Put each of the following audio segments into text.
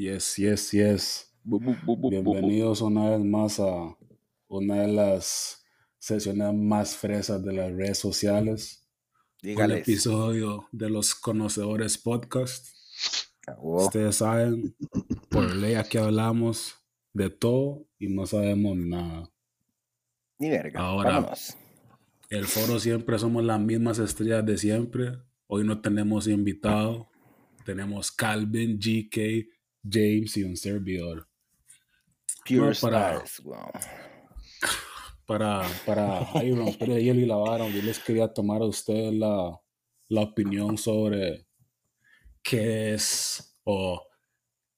Yes, yes, yes. Bienvenidos una vez más a una de las sesiones más fresas de las redes sociales. Un episodio de los Conocedores Podcast. Ah, Ustedes saben, por ley aquí hablamos de todo y no sabemos nada. Ni verga. Ahora, el foro siempre somos las mismas estrellas de siempre. Hoy no tenemos invitado. Tenemos Calvin, GK, James y un servidor. Pure para, Para, para ahí romper el hielo y la vara, yo les quería tomar a ustedes la, la opinión sobre qué es o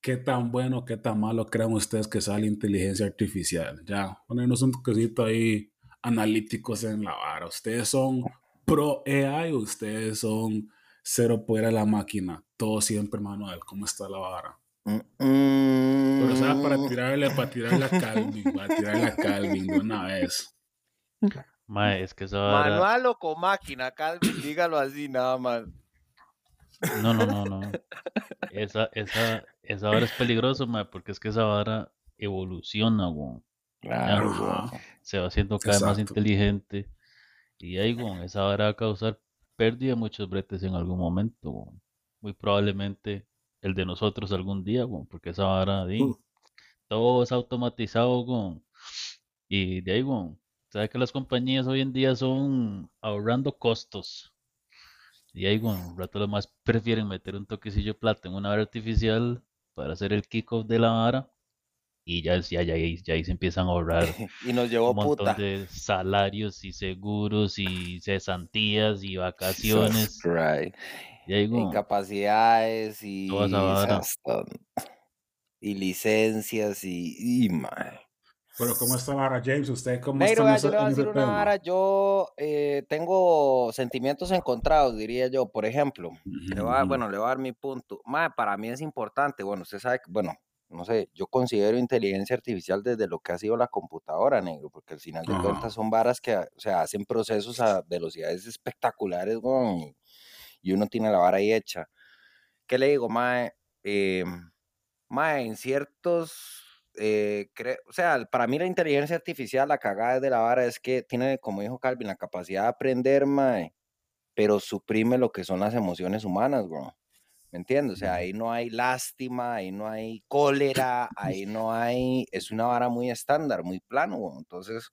qué tan bueno, qué tan malo creen ustedes que sea la inteligencia artificial. Ya, ponernos un toquecito ahí analíticos en la vara. Ustedes son pro AI, ustedes son cero poder a la máquina. Todo siempre manual. ¿Cómo está la vara? Pero sea para tirarle, para tirarle a Calvin, para tirarle a Calvin de una vez. es que eso Manual o con máquina, Calvin, dígalo así nada más. No, no, no, no. Esa, esa, esa vara es peligroso, ma, porque es que esa vara evoluciona, weón. Claro, Se va haciendo cada vez más inteligente. Y ahí, weón, esa vara va a causar pérdida de muchos bretes en algún momento, weón. Muy probablemente el de nosotros algún día, porque esa vara, de, uh. todo es automatizado, con y de ahí, bueno, sabes que las compañías hoy en día son ahorrando costos. Y ahí, bueno, un rato lo más prefieren meter un toquecillo de plata en una vara artificial para hacer el kickoff de la vara y ya, ya, ya, ya ahí se empiezan a ahorrar y nos llevó un montón de salarios y seguros y cesantías y vacaciones. Incapacidades y, y licencias y, y Pero ¿cómo está Vara James? ¿Usted cómo Pero, está yo le voy a decir una vara, yo eh, tengo sentimientos encontrados, diría yo. Por ejemplo, le bueno, le voy a dar mi punto. para mí es importante, bueno, usted sabe que, bueno, no sé, yo considero inteligencia artificial desde lo que ha sido la computadora, negro, porque al final de cuentas son varas que, o sea, hacen procesos a velocidades espectaculares, y y uno tiene la vara ahí hecha. ¿Qué le digo, Mae? Eh, mae, en ciertos, eh, o sea, para mí la inteligencia artificial, la cagada de la vara es que tiene, como dijo Calvin, la capacidad de aprender, Mae, pero suprime lo que son las emociones humanas, bro. ¿Me entiendes? O sea, ahí no hay lástima, ahí no hay cólera, ahí no hay, es una vara muy estándar, muy plano, bro. Entonces,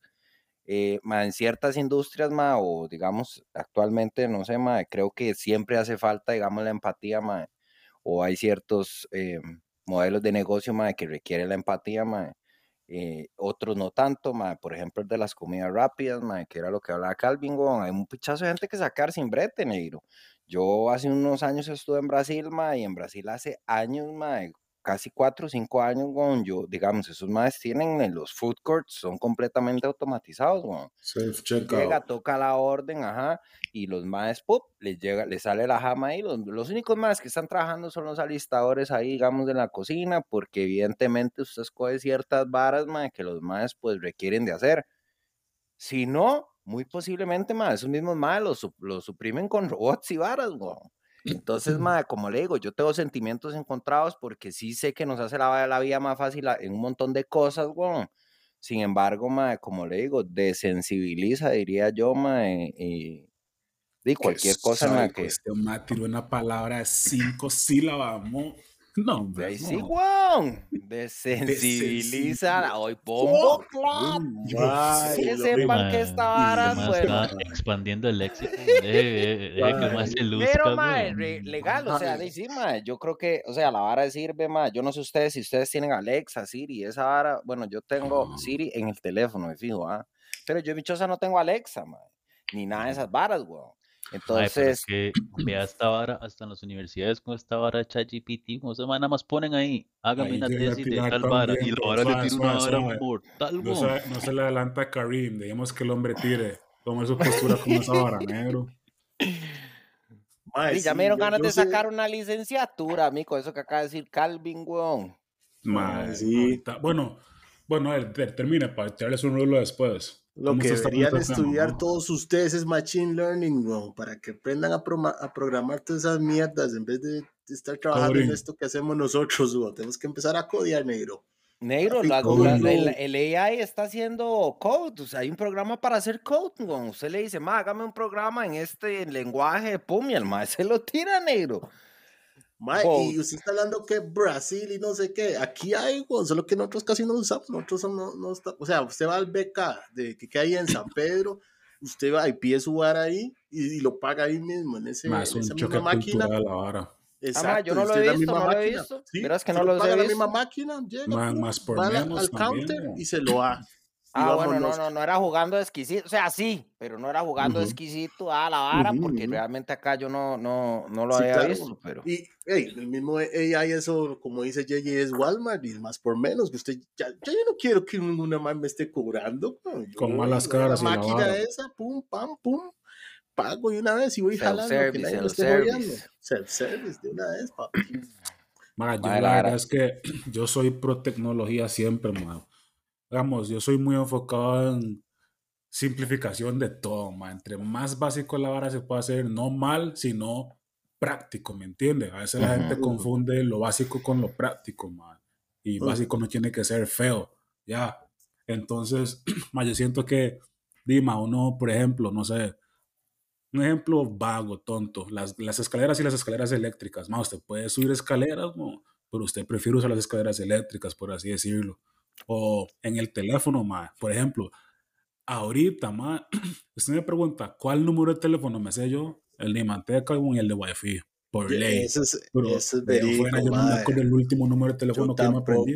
eh, en ciertas industrias, ma, o digamos, actualmente, no sé, ma, creo que siempre hace falta, digamos, la empatía, ma, o hay ciertos eh, modelos de negocio, ma, que requiere la empatía, ma, eh, otros no tanto, por ejemplo, el de las comidas rápidas, ma, que era lo que hablaba Calvin, hay un pichazo de gente que sacar sin brete, negro. Yo hace unos años estuve en Brasil, ma, y en Brasil hace años, ma, casi cuatro o cinco años, weón, yo, digamos, esos más tienen en los food courts, son completamente automatizados, weón. Llega, toca la orden, ajá, y los más, pop, les llega, les sale la jama ahí, los, los únicos más que están trabajando son los alistadores ahí, digamos, de la cocina, porque evidentemente usted escoge ciertas varas, más que los más, pues, requieren de hacer. Si no, muy posiblemente, más, esos mismos más los, los suprimen con robots y varas, weón. Entonces, ma, como le digo, yo tengo sentimientos encontrados porque sí sé que nos hace la, la vida más fácil en un montón de cosas, güey. Sin embargo, ma, como le digo, desensibiliza, diría yo, ma, y, cualquier cosa, ma, que... Este tiró una palabra de cinco sílabas, mo. No, hombre. Sí, Juan. Desensibiliza. Hoy pongo clap. Que sepan que esta vara, bueno. expandiendo el léxico. que más se luzca. Pero, mae, legal, o sea, sí, mae, yo creo que, o sea, la vara sirve, mae. Yo no sé ustedes si ustedes tienen Alexa, Siri, esa vara. Bueno, yo tengo Siri en el teléfono, me fijo, ¿ah? Pero yo, bichosa, no tengo Alexa, mae. Ni nada de esas varas, weón. Entonces. que vea esta vara, hasta en las universidades con esta vara de ChatGPT, como se nada más ponen ahí, hágame una tesis de tal vara, y la vara le tira una vara mortal, no se, no se le adelanta a Karim, dejemos que el hombre tire, tome su postura como esa vara, negro. Ay, ya me dieron ganas de sacar una licenciatura, amigo, eso que acaba de decir Calvin, weón. sí. Bueno, bueno, termina para echarles un rulo después. Lo que deberían estudiar todos ustedes es Machine Learning, para que aprendan a, programar todas esas mierdas en vez de estar trabajando en esto que hacemos nosotros, güey. Tenemos que empezar a codear, negro. Negro, el, AI está haciendo code, o sea, hay un programa para hacer code, güey. Usted le dice, ma, hágame un programa en este lenguaje, pum, y el ma se lo tira, negro. Ma, y usted está hablando que Brasil y no sé qué, aquí hay, güey, solo que nosotros casi no usamos, nosotros no, no está, o sea, usted va al BK de que, hay en San Pedro, usted va y pide su bar ahí y, lo paga ahí mismo, en, ese, en esa misma máquina. Exacto, yo no lo he visto, no lo he visto. ¿Sí? Verás que no lo, he visto. la misma máquina, llega, más, por va menos al counter y se lo ha. Ah, bueno, no, no, no era jugando exquisito, o sea, sí, pero no era jugando exquisito a la vara, porque realmente acá yo no, no, no lo había visto, pero... Y, hey, el mismo AI, eso, como dice JJ, es Walmart, y más por menos, que usted, ya, ya yo no quiero que ninguna más me esté cobrando. Con malas caras. La máquina esa, pum, pam, pum, pago y una vez y voy jalando que nadie me esté Self-service de una vez, papi. yo la verdad es que yo soy pro tecnología siempre, man. Digamos, yo soy muy enfocado en simplificación de todo, man. Entre más básico la vara se puede hacer, no mal, sino práctico, ¿me entiendes? A veces la gente confunde lo básico con lo práctico, man. Y básico no tiene que ser feo, ya. Entonces, man, yo siento que, Dima, uno, por ejemplo, no sé, un ejemplo vago, tonto, las, las escaleras y las escaleras eléctricas. Ma, usted puede subir escaleras, pero usted prefiere usar las escaleras eléctricas, por así decirlo. O en el teléfono, ma, por ejemplo, ahorita, ma, usted me pregunta, ¿cuál número de teléfono me sé yo? El de Manteca y el de Wi-Fi, por ley. Eso es, pero eso es fuera, yo no me el último número de teléfono que me aprendí,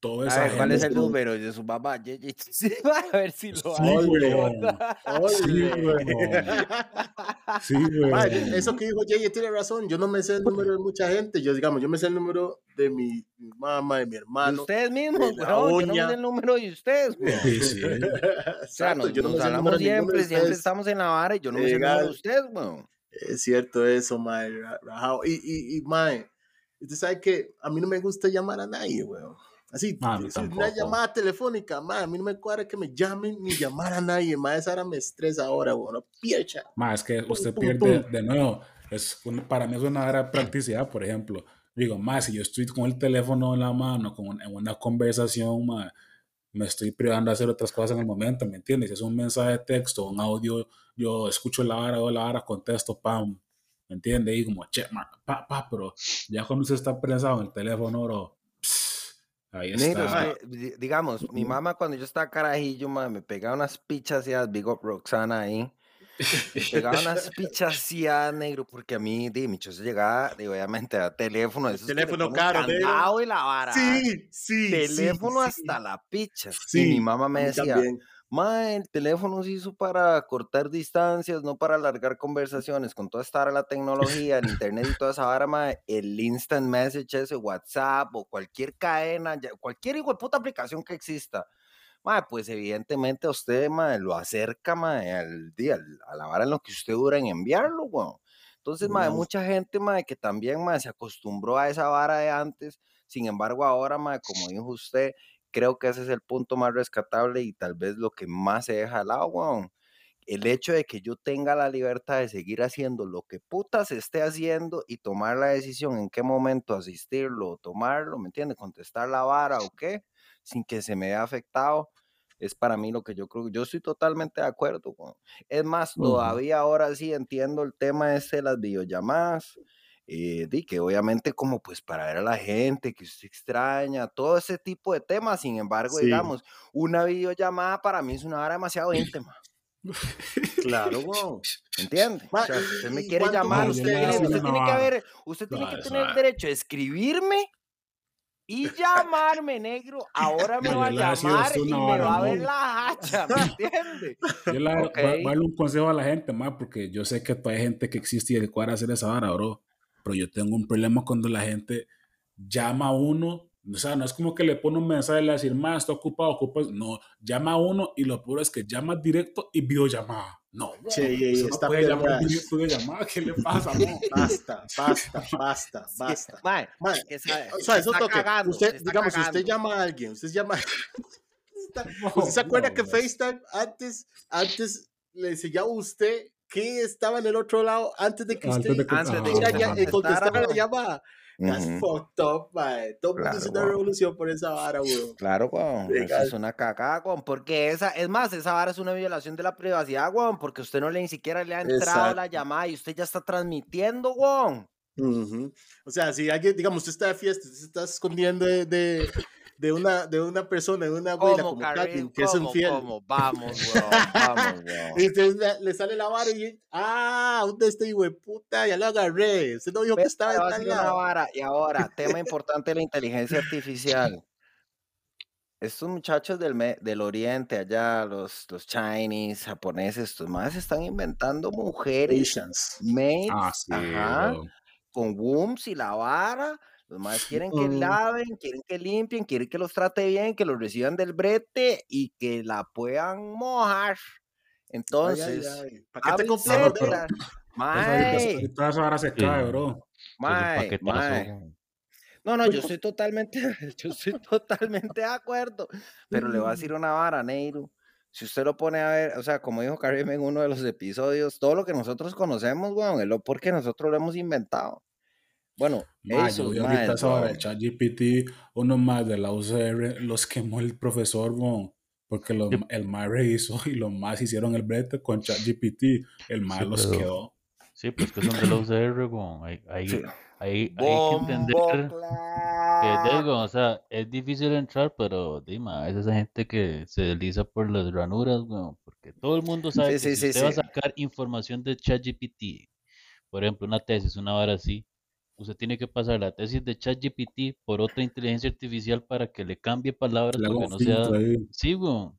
todo a ver, ¿cuál es el número de su mamá? a ver si lo Sí, güey. Eso que dijo Jay tiene razón. Yo no me sé el número de mucha gente. Yo, digamos, yo me sé el número de mi, mamá, de mi hermano. De ustedes mismos, Yo no me sé el número de ustedes, güey. Sí, sí. o sea, nos, yo no nos hablamos siempre, siempre estamos en la vara y yo no me sé el número de ustedes, güey. Es cierto eso, mae. Y, y, y, mae, usted sabe que a mí no me gusta llamar a nadie, güey. Así, ah, una llamada telefónica, ma, a mí no me cuadra que me llamen ni llamar a nadie, ma, esa hora me estresa ahora, bueno, piecha. Más que usted pierde de nuevo, es para mí es una de practicidad, por ejemplo. Digo, más si yo estoy con el teléfono en la mano, con, en una conversación, ma, me estoy privando de hacer otras cosas en el momento, ¿me entiendes? Si es un mensaje de texto, un audio, yo escucho la hora o la hora, contesto, pam, ¿me entiendes? Y como, che, ma, pa, pa, pero ya cuando usted está prensado en el teléfono, bro, Ahí está. digamos, mi mamá cuando yo estaba carajillo, me pegaba unas pichas y Big Up Roxana ahí. Me pegaba unas pichas ya negro, porque a mí, de mi se llegaba, obviamente, a teléfono. Esos teléfono caro, negro. y la vara. Sí, sí. Teléfono hasta la picha. Sí, y mi mamá me decía, Ma, el teléfono se hizo para cortar distancias, no para alargar conversaciones. Con toda esta la tecnología, el internet y toda esa vara, el instant message, ese WhatsApp o cualquier cadena, cualquier igual puta aplicación que exista, ma, pues evidentemente a usted ma, lo acerca ma, al día, a la vara en lo que usted dura en enviarlo, bueno. Entonces, ma, mucha gente ma, que también ma, se acostumbró a esa vara de antes. Sin embargo, ahora, ma, como dijo usted, creo que ese es el punto más rescatable y tal vez lo que más se deja al agua. El hecho de que yo tenga la libertad de seguir haciendo lo que putas esté haciendo y tomar la decisión en qué momento asistirlo o tomarlo, ¿me entiende? Contestar la vara o qué, sin que se me vea afectado, es para mí lo que yo creo. Yo estoy totalmente de acuerdo. Es más, todavía ahora sí entiendo el tema de las videollamadas eh, di que obviamente como pues para ver a la gente que usted extraña, todo ese tipo de temas, sin embargo, digamos, una videollamada para mí es una hora demasiado íntima. Claro, wow. ¿Entiende? O sea, usted me quiere llamar, usted, tiene, que haber, usted tiene que tener el derecho a escribirme y llamarme, negro. Ahora me va a llamar y me va a ver la hacha, ¿me entiende? Yo le darle un consejo a la gente, más, porque yo sé que hay gente que existe y que cuadra hacer esa hora, bro pero yo tengo un problema cuando la gente llama a uno, o sea, no es como que le pone un mensaje y le decir, más, está ocupado, ocupado, no, llama a uno y lo peor es que llama directo y videollamada. No, sí, está no puede llamar directo de llamada, ¿qué le pasa? No? Basta, basta, basta, basta. Man, o sea, eso toque. usted, digamos, si usted llama a alguien, usted llama... ¿Usted se acuerda que FaceTime antes, antes le enseñaba a usted qué estaba en el otro lado antes de que usted antes de, que contestara la llamada. That's fucked up, man. Todo el mundo una revolución por esa vara, weón. Claro, weón. Eso es una caca, weón. Porque esa, es más, esa vara es una violación de la privacidad, weón. Porque usted no le ni siquiera le ha entrado la llamada y usted ya está transmitiendo, weón. O sea, si alguien, digamos, usted está de fiesta, se está escondiendo de, de una, de una persona, de una abuela como Katy, que es un fiel. ¿cómo? Vamos, weón, vamos, weón. Y entonces le sale la vara y, ah, ¿dónde de puta? Ya lo agarré. Usted no dijo que estaba en tal lado. Vara. Y ahora, tema importante de la inteligencia artificial. Estos muchachos del, del oriente, allá, los, los Chinese, japoneses, estos más están inventando mujeres. Maids, ah, sí, con wombs y la vara los más quieren que laven, quieren que limpien, quieren que los trate bien, que los reciban del brete y que la puedan mojar. Entonces, ¿para qué te compras? ahora se cae, bro. Mae, No, no, yo estoy totalmente, yo estoy totalmente de acuerdo. Pero le voy a decir una vara, Neiro. Si usted lo pone a ver, o sea, como dijo Karim en uno de los episodios, todo lo que nosotros conocemos, weón, es lo porque nosotros lo hemos inventado. Bueno, eso, yo ahorita sobre el chat GPT, uno más de la UCR los quemó el profesor, porque el MARE hizo y los más hicieron el brete con chat GPT, el más los quedó. Sí, pues que son de la UCR, bon. Ahí, ahí, hay que entender que digo, o sea, es difícil entrar, pero dime, es esa gente que se desliza por las ranuras, bueno, porque todo el mundo sabe que si usted va a sacar información de ChatGPT, por ejemplo, una tesis, una hora así, usted tiene que pasar la tesis de ChatGPT por otra inteligencia artificial para que le cambie palabras porque no sea. Sí, güey.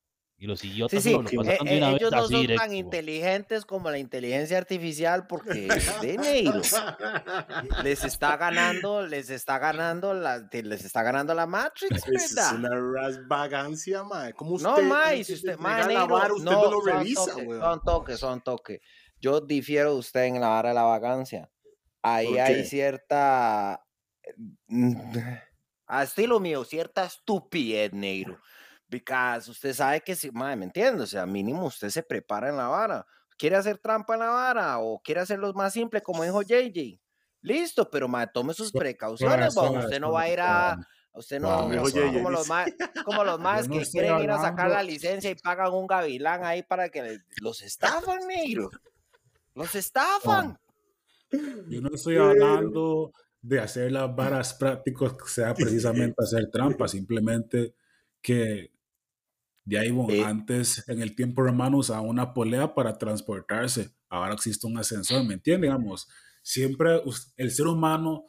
Y los idiotas sí, sí. Lo pasan e, e, una ellos no son tan inteligentes como la inteligencia artificial porque de negro les está ganando, les está ganando la, les está ganando la Matrix, ¿verdad? Es una rasvagancia, mae. ¿Cómo usted? No, mae, si usted, mae, negro, usted no, lo revisa, güey. Son toques, son toques. Yo difiero de usted en la vara de la vagancia. Ahí hay cierta, mm, a estilo mío, cierta estupidez, negro. Because usted sabe que si, madre, ¿me entiende? O sea, mínimo usted se prepara en la vara. ¿Quiere hacer trampa en la vara o quiere hacerlo más simple, como dijo JJ? Listo, pero madre, tome sus precauciones, usted no va a ir a... Usted no, como, los más, como los más que quieren ir a sacar la licencia y pagan un gavilán ahí para que los estafan, negro. Los estafan. Yo no estoy hablando de hacer las varas prácticas que sea precisamente hacer trampas, simplemente que de ahí, bueno, antes en el tiempo romano usaban una polea para transportarse, ahora existe un ascensor, ¿me entiendes? Digamos, siempre el ser humano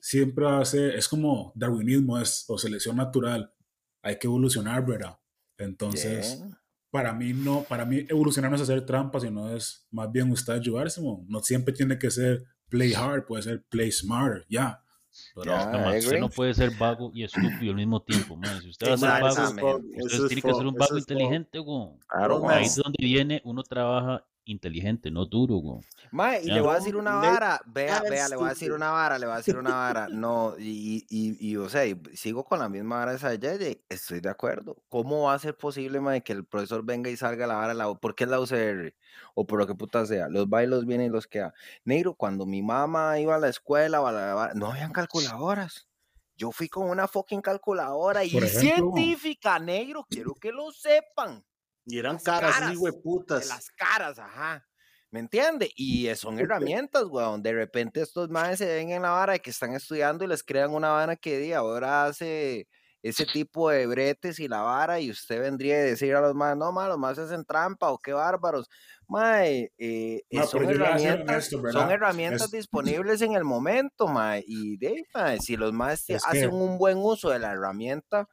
siempre hace, es como darwinismo, es o selección natural, hay que evolucionar, ¿verdad? Entonces, para mí no, para mí evolucionar no es hacer trampas, sino es más bien usted ayudarse, no siempre tiene que ser play hard, puede ser play smarter, ya. Pero usted no puede ser vago y estúpido al mismo tiempo, man. Si usted va a ser vago, usted tiene que ser un vago inteligente. Ahí es donde viene, uno trabaja inteligente, no duro, güey. y le voy a decir una vara, vea, vea, le voy a decir una vara, le voy a decir una vara, no, y, y, y o sea, sigo con la misma vara de esa de estoy de acuerdo. ¿Cómo va a ser posible, mae, que el profesor venga y salga la vara, la, ¿por qué es la UCR? O por lo que puta sea, los bailos vienen y los queda. Negro, cuando mi mamá iba a la escuela, no habían calculadoras. Yo fui con una fucking calculadora y científica, negro, quiero que lo sepan. Y eran caras, caras putas. las caras, ajá. ¿Me entiende? Y son herramientas, weón. De repente estos madres se ven en la vara de que están estudiando y les crean una vara que di, ahora hace ese tipo de bretes y la vara y usted vendría a decir a los más, no, ma, los más hacen trampa o qué bárbaros. Mae, eh, son, herramientas, son herramientas disponibles en el momento, mae. Y de, mae, si los más hacen un buen uso de la herramienta,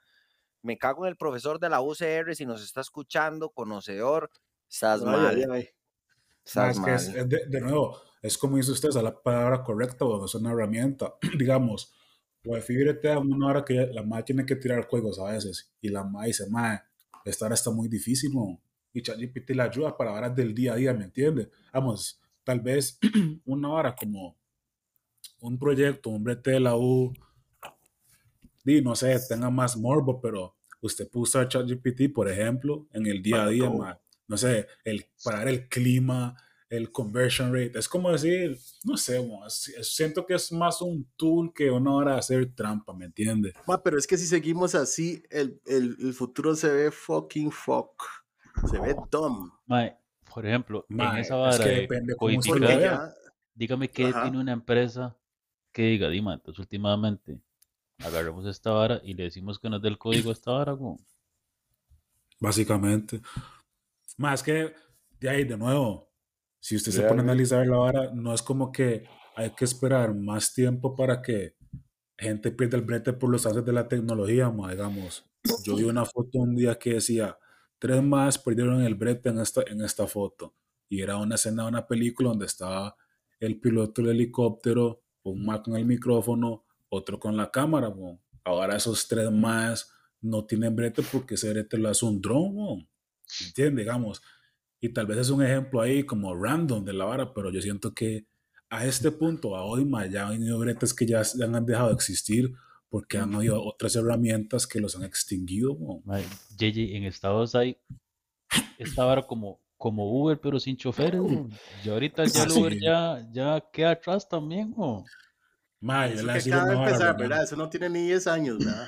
me cago en el profesor de la UCR, si nos está escuchando, conocedor, estás mal. de, nuevo, es como dice usted, es la palabra correcta, o es una herramienta. Digamos, fíjate a una hora que la madre tiene que tirar juegos a veces, y la madre dice, madre, esta hora está muy difícil, ¿no? y ChatGPT la ayuda para horas del día a día, ¿me entiende? Vamos, tal vez una hora como un proyecto, brete de la U, no sé, tenga más morbo, pero usted puso a ChatGPT, por ejemplo, en el día a día, no sé, el, parar el clima, el conversion rate. Es como decir, no sé, siento que es más un tool que una hora de hacer trampa, ¿me entiendes? pero es que si seguimos así, el, el, el, futuro se ve fucking fuck. Se ve dumb. por ejemplo, en esa vara es que depende de dígame que tiene una empresa que diga, Dima, entonces últimamente agarremos esta vara y le decimos que no es del código esta vara, Básicamente. Más que de ahí, de nuevo, si usted se pone a analizar la vara, no es como que hay que esperar más tiempo para que gente pierda el brete por los avances de la tecnología, digamos. Yo vi una foto un día que decía, tres más perdieron el brete en esta, en esta foto. Y era una escena de una película donde estaba el piloto del helicóptero, un más con el micrófono, otro con la cámara. Ahora esos tres más no tienen brete porque ese brete lo hace un dron. ¿Entiendes? Digamos. Y tal vez es un ejemplo ahí como random de la vara, pero yo siento que a este punto, a hoy más, ya han habido bretes que ya, han dejado de existir porque han habido otras herramientas que los han extinguido. JJ, en Estados hay esta vara como como Uber, pero sin choferes. Y ahorita ya el Uber ya, ya queda atrás también. ¿no? Ma, Eso que acaba de empezar, ¿verdad? Eso no tiene ni 10 años, ¿verdad?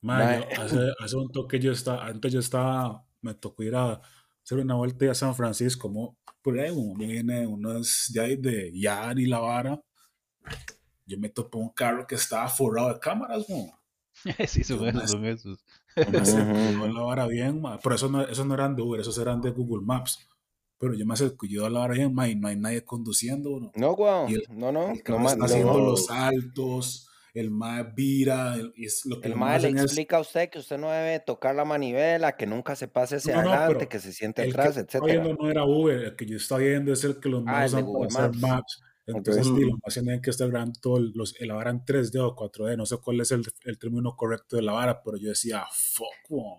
Ma, hace, hace, un toque yo estaba, antes yo estaba, me tocó ir a hacer una vuelta a San Francisco, como por ahí viene unos de ahí de Yar y La Vara. Yo me topé un carro que estaba forrado de cámaras, ¿no? sí, son esos, son esos. la vara bien, pero eso no, esos no eran de Uber, esos eran de Google Maps. Pero yo me acerco yo a la ma, y no hay nadie conduciendo. No, no wow. no, no. El no, está haciendo los saltos, el más vira. El, es lo que el más le explica a usted que usted no debe tocar la manivela, que nunca se pase hacia adelante, que se siente atrás, etc. no era Uber, el que yo estaba viendo es el que los ah, usan maps entonces, okay. lo más tienen que grabando todo, los, la vara en 3D o 4D, no sé cuál es el, el término correcto de la vara, pero yo decía, fuck, wow,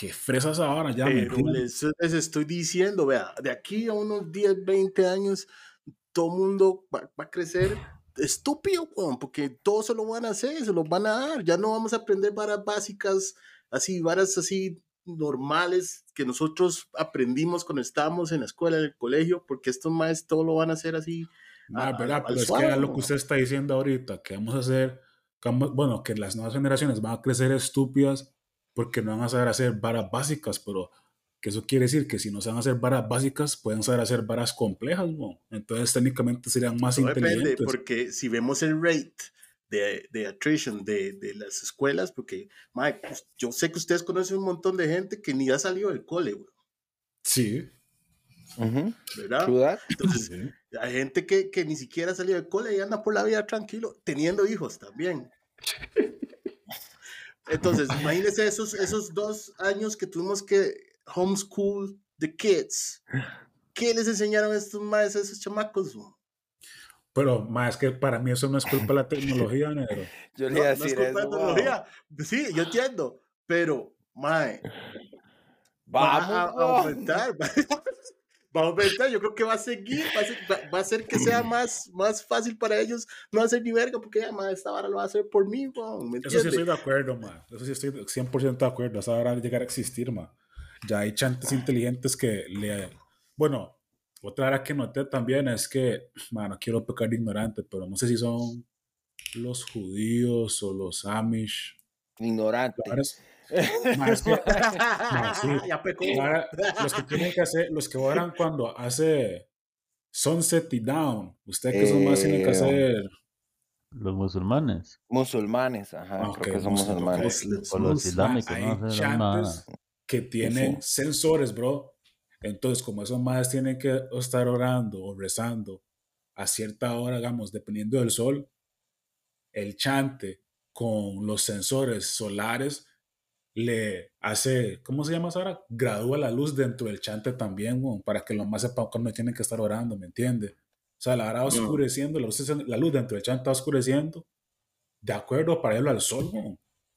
qué fresa esa vara, ya pero les, les, estoy diciendo, vea, de aquí a unos 10, 20 años, todo mundo va, va a crecer estúpido, wow, porque todo se lo van a hacer, se lo van a dar, ya no vamos a aprender varas básicas, así, varas así normales que nosotros aprendimos cuando estábamos en la escuela, en el colegio, porque estos maestros todo lo van a hacer así. Ah, verdad, pero es que lo que usted está diciendo ahorita, que vamos a hacer, bueno, que las nuevas generaciones van a crecer estúpidas porque no van a saber hacer varas básicas, pero que eso quiere decir que si no saben hacer varas básicas, pueden saber hacer varas complejas, ¿no? Entonces técnicamente serían más inteligentes. Depende, porque si vemos el rate de, de attrition de, de, las escuelas, porque Mike, pues, yo sé que ustedes conocen un montón de gente que ni ha salido del cole, güey. Sí. ¿Verdad? Entonces, hay gente que, que, ni siquiera ha salido del cole y anda por la vida tranquilo, teniendo hijos también. Entonces, imagínense esos, esos dos años que tuvimos que homeschool the kids. ¿Qué les enseñaron estos maestros a esos chamacos? Güey? Pero más que para mí eso no es culpa de la tecnología, negro. Yo le iba a decir no es culpa eso, de la tecnología. Sí, yo entiendo. Pero, mae, va a, aumentar. Va a aumentar. Yo creo que va a seguir. Va a, ser, va, a hacer que sea más, más fácil para ellos no hacer ni verga, porque ya, mae, esta vara lo va a hacer por mí, ¿me Eso sí estoy de acuerdo, mae. Eso sí estoy 100% de acuerdo. Esa va a llegar a existir, mae. Ya hay chantes inteligentes que le. Bueno, otra área que noté también es que, bueno, quiero pecar de ignorante, pero no sé si son los judíos o los amish. Ignorante. Más que, ya pecó. los que tienen que hacer, los que oran cuando hace sunset y down, ustedes que son más tienen que eh, hacer. Los musulmanes. Musulmanes, ajá, creo que son musulmanes. O los islámicos, no que tienen sensores, bro, entonces, como esos madres tienen que estar orando o rezando a cierta hora, digamos, dependiendo del sol, el chante con los sensores solares le hace, ¿cómo se llama ahora? Gradúa la luz dentro del chante también, para que los más sepan cuando tienen que estar orando, ¿me entiende? O sea, la hora oscureciendo, la luz, la luz dentro del chante está oscureciendo, de acuerdo para irlo al sol,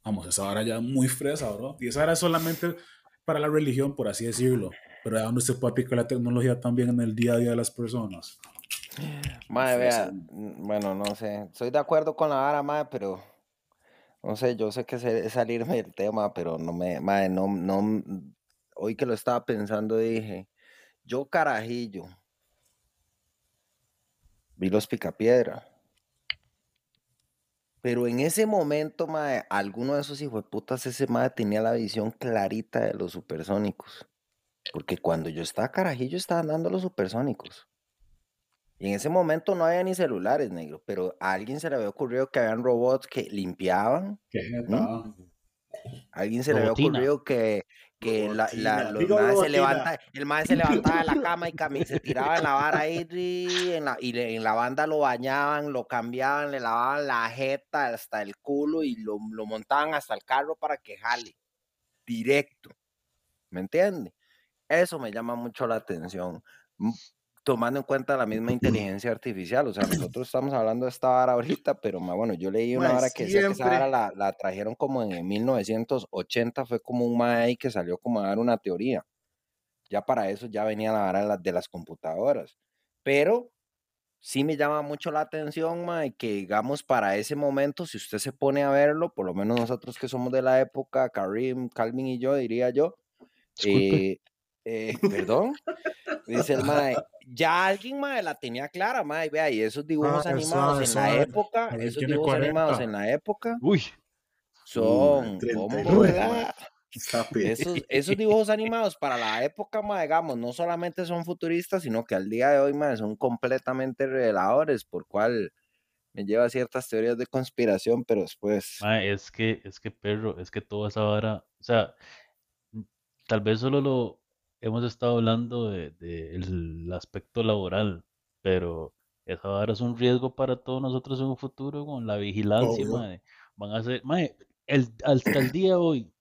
Vamos, esa hora ya muy fresa, bro. Y esa hora es solamente para la religión, por así decirlo pero ¿a dónde se puede aplicar la tecnología también en el día a día de las personas? Madre, vea, bueno, no sé, estoy de acuerdo con la vara, madre, pero no sé, yo sé que es salirme del tema, pero no me, madre, no, no, hoy que lo estaba pensando dije, yo carajillo, vi los picapiedra. Pero en ese momento, mae, alguno de esos hijos de putas, ese mae tenía la visión clarita de los supersónicos. Porque cuando yo estaba carajillo, estaban dando los supersónicos. Y en ese momento no había ni celulares, negro, pero a alguien se le había ocurrido que habían robots que limpiaban. ¿Qué A alguien se le había ocurrido que, que la, los se levanta, el mae se levantaba de la cama y se tiraba en la vara ahí en la, y en la banda lo bañaban, lo cambiaban, le lavaban la jeta hasta el culo y lo, lo montaban hasta el carro para que jale. Directo. ¿Me entiendes? Eso me llama mucho la atención tomando en cuenta la misma inteligencia artificial. O sea, nosotros estamos hablando de esta vara ahorita, pero bueno, yo leí una vara que que esa vara la, la, trajeron como en 1980, fue como un mae que salió como a dar una teoría. Ya para eso ya venía la vara de las computadoras. Pero sí me llama mucho la atención, mae, que digamos para ese momento, si usted se pone a verlo, por lo menos nosotros que somos de la época, Karim, Calvin y yo, diría yo, eh, eh, perdón, dice el mae, ya alguien mae la tenía clara, mae, vea, y esos dibujos ah, animados en la época, esos dibujos animados en la época, uy, son, esos, esos, dibujos animados para la época, mae, digamos, no solamente son futuristas, sino que al día de hoy, mae, son completamente reveladores, por cual me lleva a ciertas teorías de conspiración, pero después. Mae, es que, es que perro, es que toda esa vara, o sea, tal vez solo lo hemos estado hablando del de, el aspecto laboral, pero eso ahora es un riesgo para todos nosotros en un futuro con la vigilancia, Van a ser, el, hasta el día de hoy,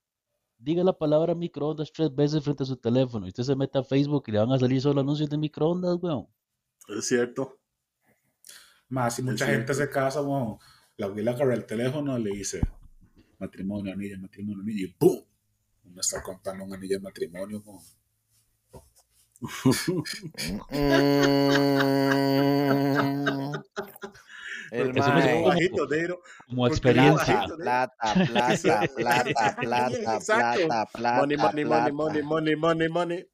diga la palabra microondas tres veces frente a su teléfono y usted se mete a Facebook y le van a salir solo anuncios de microondas, weón. Es cierto. Más, si mucha gente se casa, weón, la abuela agarra el teléfono y le dice matrimonio, anillo, matrimonio, anillo, y ¡pum! Uno está contando un anillo de matrimonio, weón. El bajito, como experiencia. Plata, plata, plata, plata, plata, plata. Money, money, money, money, money, money, money.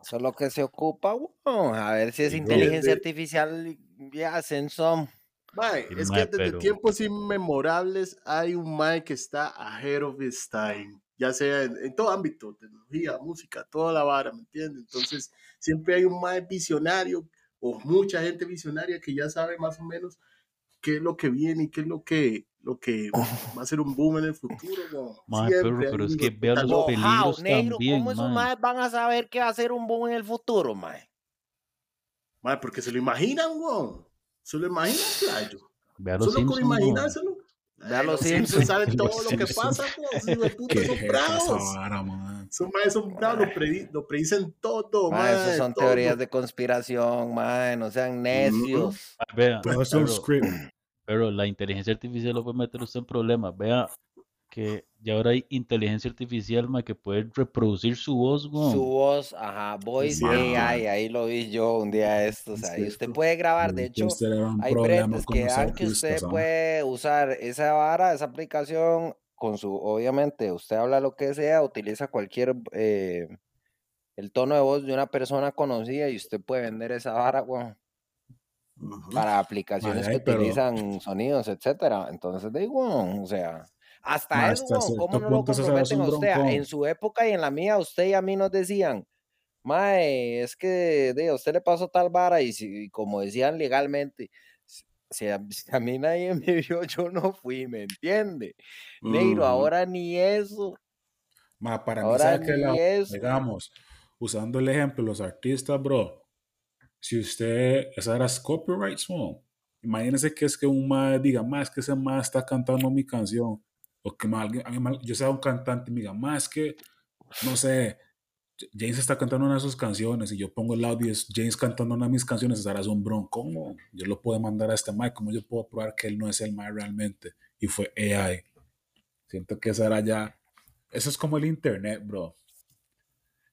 Eso es lo que se ocupa, a ver si es inteligencia artificial ya hacen son. Mae, es que desde tiempos inmemorables hay un Mae que está ahead of his time ya sea en, todo ámbito, tecnología, música, toda la vara, ¿me entiendes? Entonces, siempre hay un más visionario o mucha gente visionaria que ya sabe más o menos qué es lo que viene y qué es lo que, lo que va a ser un boom en el futuro. pero, es que vean los peligros negro, también, ¿Cómo esos más van a saber qué va a ser un boom en el futuro, mae? Porque se lo imaginan, weón. Se lo imaginan, playo. Solo con imaginárselo. Ya lo siento. saben todo lo que pasa, pues, de puta, son bravos. Son más son bravos, lo, predicen todo, man. Esas son teorías de conspiración, man, no sean necios. Vea, pero, pero, la inteligencia artificial lo puede meter usted en problemas. Vea, que ya ahora hay inteligencia artificial ma, que puede reproducir su voz, Su voz, ajá, voice AI, ahí lo vi yo un día estos, ahí usted puede grabar, de hecho, hay prendas que dan que usted puede usar esa vara, esa aplicación con su, obviamente, usted habla lo que sea, utiliza cualquier, eh, el tono de voz de una persona conocida y usted puede vender esa vara, bueno, para aplicaciones que utilizan sonidos, etcétera. Entonces, digo, o sea, hasta eso, ¿cómo no lo comprometen a usted? En su época y en la mía, usted y a mí nos decían, Mae, es que de, a usted le pasó tal vara y, si, como decían legalmente, si a, mí nadie me vio, yo no fui, ¿me entiende? Negro, ahora ni eso. Ma, para ahora mí, que la, digamos, usando el ejemplo, los artistas, bro, si usted, esa era copyright, no. Imagínese que es que un mae diga, más que ese mae está cantando mi canción o que alguien, yo sea un cantante y me diga, más que, no sé, James está cantando una de sus canciones y yo pongo el audio y es James cantando una de mis canciones, será un bron. ¿Cómo? Yo lo puedo mandar a este Mike, ¿cómo yo puedo probar que él no es el Mike realmente? Y fue AI. Siento que esa era ya. Eso es como el Internet, bro.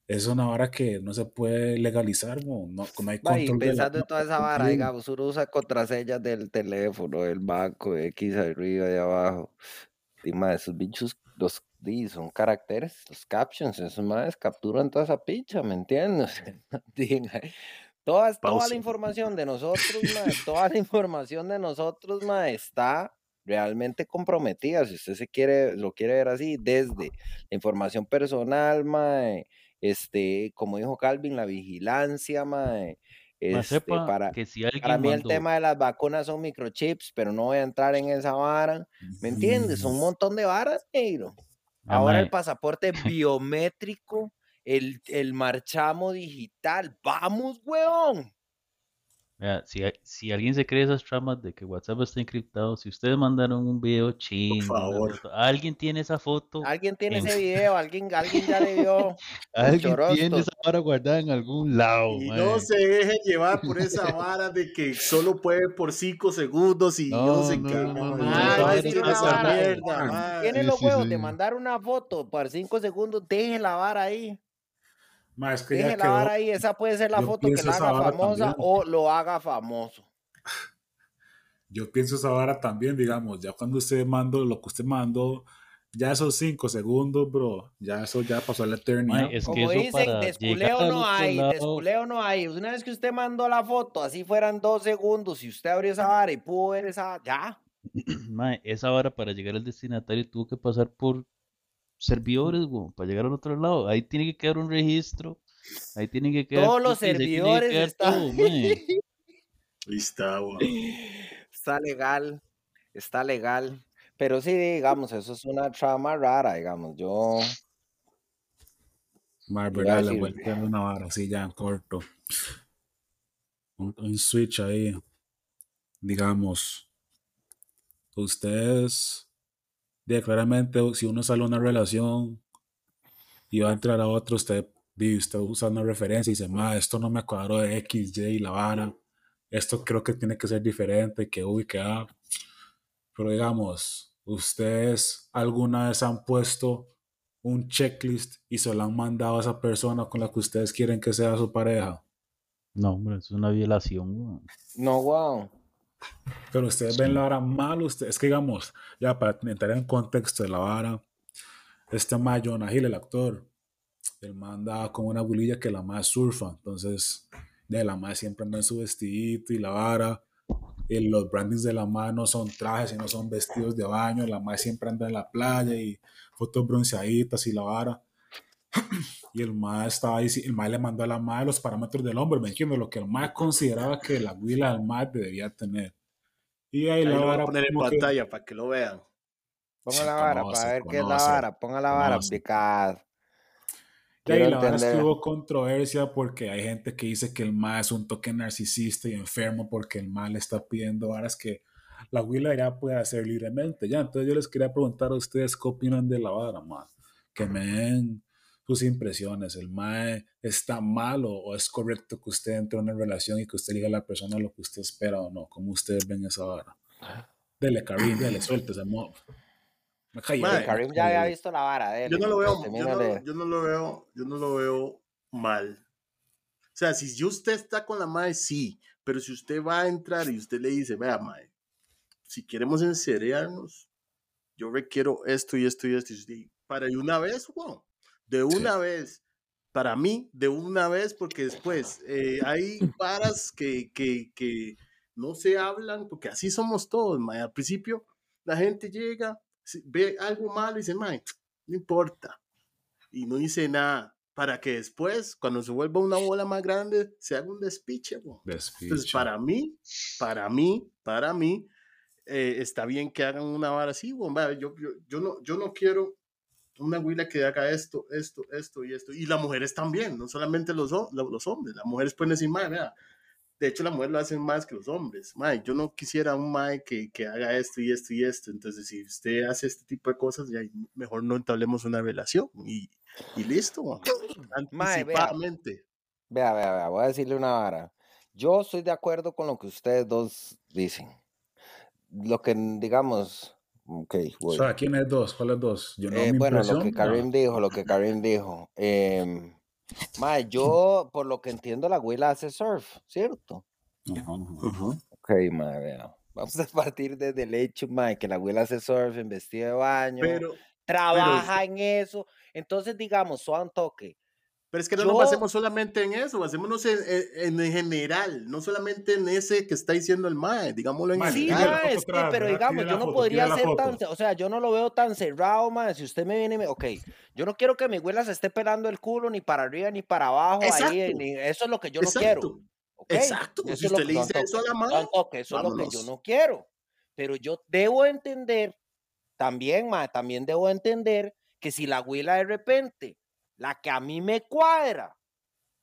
Es una vara que no se puede legalizar, bro. No, no hay control. pensando en toda esa vara, digamos, uno usa contraseñas del teléfono, del banco, X arriba y abajo. Y más, esos bichos, los son caracteres, los captions, esos más capturan toda esa picha, ¿me entiendes? Toda, toda la información de nosotros, toda la información de nosotros, ma, está realmente comprometida, si usted se quiere, lo quiere ver así, desde la información personal, mae, este, como dijo Calvin, la vigilancia, mae, este, para, que si para mí el tema de las vacunas son microchips, pero no voy a entrar en esa vara, ¿me entiendes? Son un montón de varas, negro. Ahora el pasaporte biométrico, el, el marchamo digital, vamos, weón si, si alguien se cree esas tramas de que WhatsApp está encriptado, si ustedes mandaron un video ching, alguien tiene esa foto. Alguien tiene ese video, alguien, alguien ya le vio. alguien tiene esa vara guardada en algún lado. Y no se deje llevar por esa vara de que solo puede por cinco segundos y no, sé qué. Tiene los huevos de mandar una foto por cinco segundos, deje la vara ahí. Más que Deje la vara ahí, esa puede ser la foto que la haga famosa o lo haga famoso. Yo pienso esa vara también, digamos, ya cuando usted mandó lo que usted mandó, ya esos cinco segundos, bro, ya eso ya pasó a la eternidad. Como dicen, desculeo no hay, desculeo no hay. Una vez que usted mandó la foto, así fueran dos segundos, y usted abrió esa vara y pudo ver esa, ya. esa vara para llegar al destinatario tuvo que pasar por servidores, para llegar al otro lado. Ahí tiene que quedar un registro. Ahí tiene que quedar. Todos los servidores están. está, Está legal. Está legal. Pero sí, digamos, eso es una trama rara, digamos. Yo. Verdad, la vuelta de una vara así ya en corto. Un, switch ahí. Digamos. Ustedes claramente, si uno sale a una relación y va a entrar a otro, usted, usted usa una referencia y dice, ma, esto no me cuadró de X, Y y la vara, esto creo que tiene que ser diferente, que uy, que A. Pero digamos, ustedes alguna vez han puesto un checklist y se lo han mandado a esa persona con la que ustedes quieren que sea su pareja. No, hombre, es una violación. No, wow. Pero ustedes ven la vara mal, ustedes, es que digamos, ya para entrar en contexto de la vara, este ma Jonah Hill, el actor, el man anda con una bulilla que la más surfa, entonces de la más siempre anda en su vestidito y la vara, y los brandings de la más no son trajes, sino son vestidos de baño, la más siempre anda en la playa y fotos bronceaditas y la vara. Y el más estaba ahí, el más le mandó a la madre los parámetros del hombre, me entiendo, lo que el más consideraba que la huila del más debería tener. Y ahí, la vara. poner en pantalla para que lo vean. Ponga la vara para ver qué es la vara. Ponga la vara, picada. Y ahí la vara estuvo controversia porque hay gente que dice que el más es un toque narcisista y enfermo porque el mal le está pidiendo varas que la huila ya puede hacer libremente. Ya, entonces yo les quería preguntar a ustedes qué opinan de la vara, más. Que me den sus impresiones. ¿El MAE está mal o, es correcto que usted entre en una relación y que usted diga a la persona lo que usted espera o no? ¿Cómo ustedes ven esa vara? Dele, Karim, dele, suelte ese modo. Karim ya había visto la vara. yo, no lo veo, yo, no, yo no lo veo, yo no lo veo mal. O sea, si usted está con la MAE, sí, pero si usted va a entrar y usted le dice, vea, MAE, si queremos enseriarnos, yo requiero esto y esto y esto, y para y una vez, wow, de una vez. Para mí, de una vez, porque después eh, hay varas que, que, que, no se hablan, porque así somos todos, Al principio, la gente llega, ve algo malo y dice, no importa. Y no dice nada para que después, cuando se vuelva una bola más grande, se haga un despiche. Entonces, para mí, para mí, para mí, eh, está bien que hagan una vara así. Bueno, yo, yo, yo, no, yo no quiero una huila que haga esto, esto, esto y esto. Y las mujeres también, no solamente los, los hombres. Las mujeres pueden decir, mae, vea. De hecho, las mujeres lo hacen más que los hombres. Mae, yo no quisiera un mae que, que, haga esto y esto y esto. Entonces, si usted hace este tipo de cosas, ya mejor no entablemos una relación. Y, y listo, anticipadamente. Vea, vea, vea, voy a decirle una vara. Yo estoy de acuerdo con lo que ustedes dos dicen. Lo que, digamos, Ok, O sea, ¿quién es dos? ¿Cuál es dos? Yo no eh, bueno, lo que Karim dijo, lo que Karim dijo. Eh, yo, por lo que entiendo, la huila hace surf, ¿cierto? Ok, mae, vea. Vamos a partir desde el hecho, mae, que la abuela hace surf en vestido de baño. Pero, trabaja en eso. Entonces, digamos, un toque. Pero es que no nos basemos solamente en eso, basémonos en, en, general, no solamente en ese que está diciendo el MAE, digámoslo en sí, general. Sí, pero digamos, yo no podría ser tan, o sea, yo no lo veo tan cerrado, MAE, si usted me viene y me, ok, yo no quiero que mi abuela se esté pelando el culo ni para arriba ni para abajo, ahí, ni, eso es lo que yo no quiero. Exacto, si usted le dice eso a la MAE, eso es lo que yo no quiero, pero yo debo entender, también, MAE, también debo entender que si la abuela de repente la que a mí me cuadra,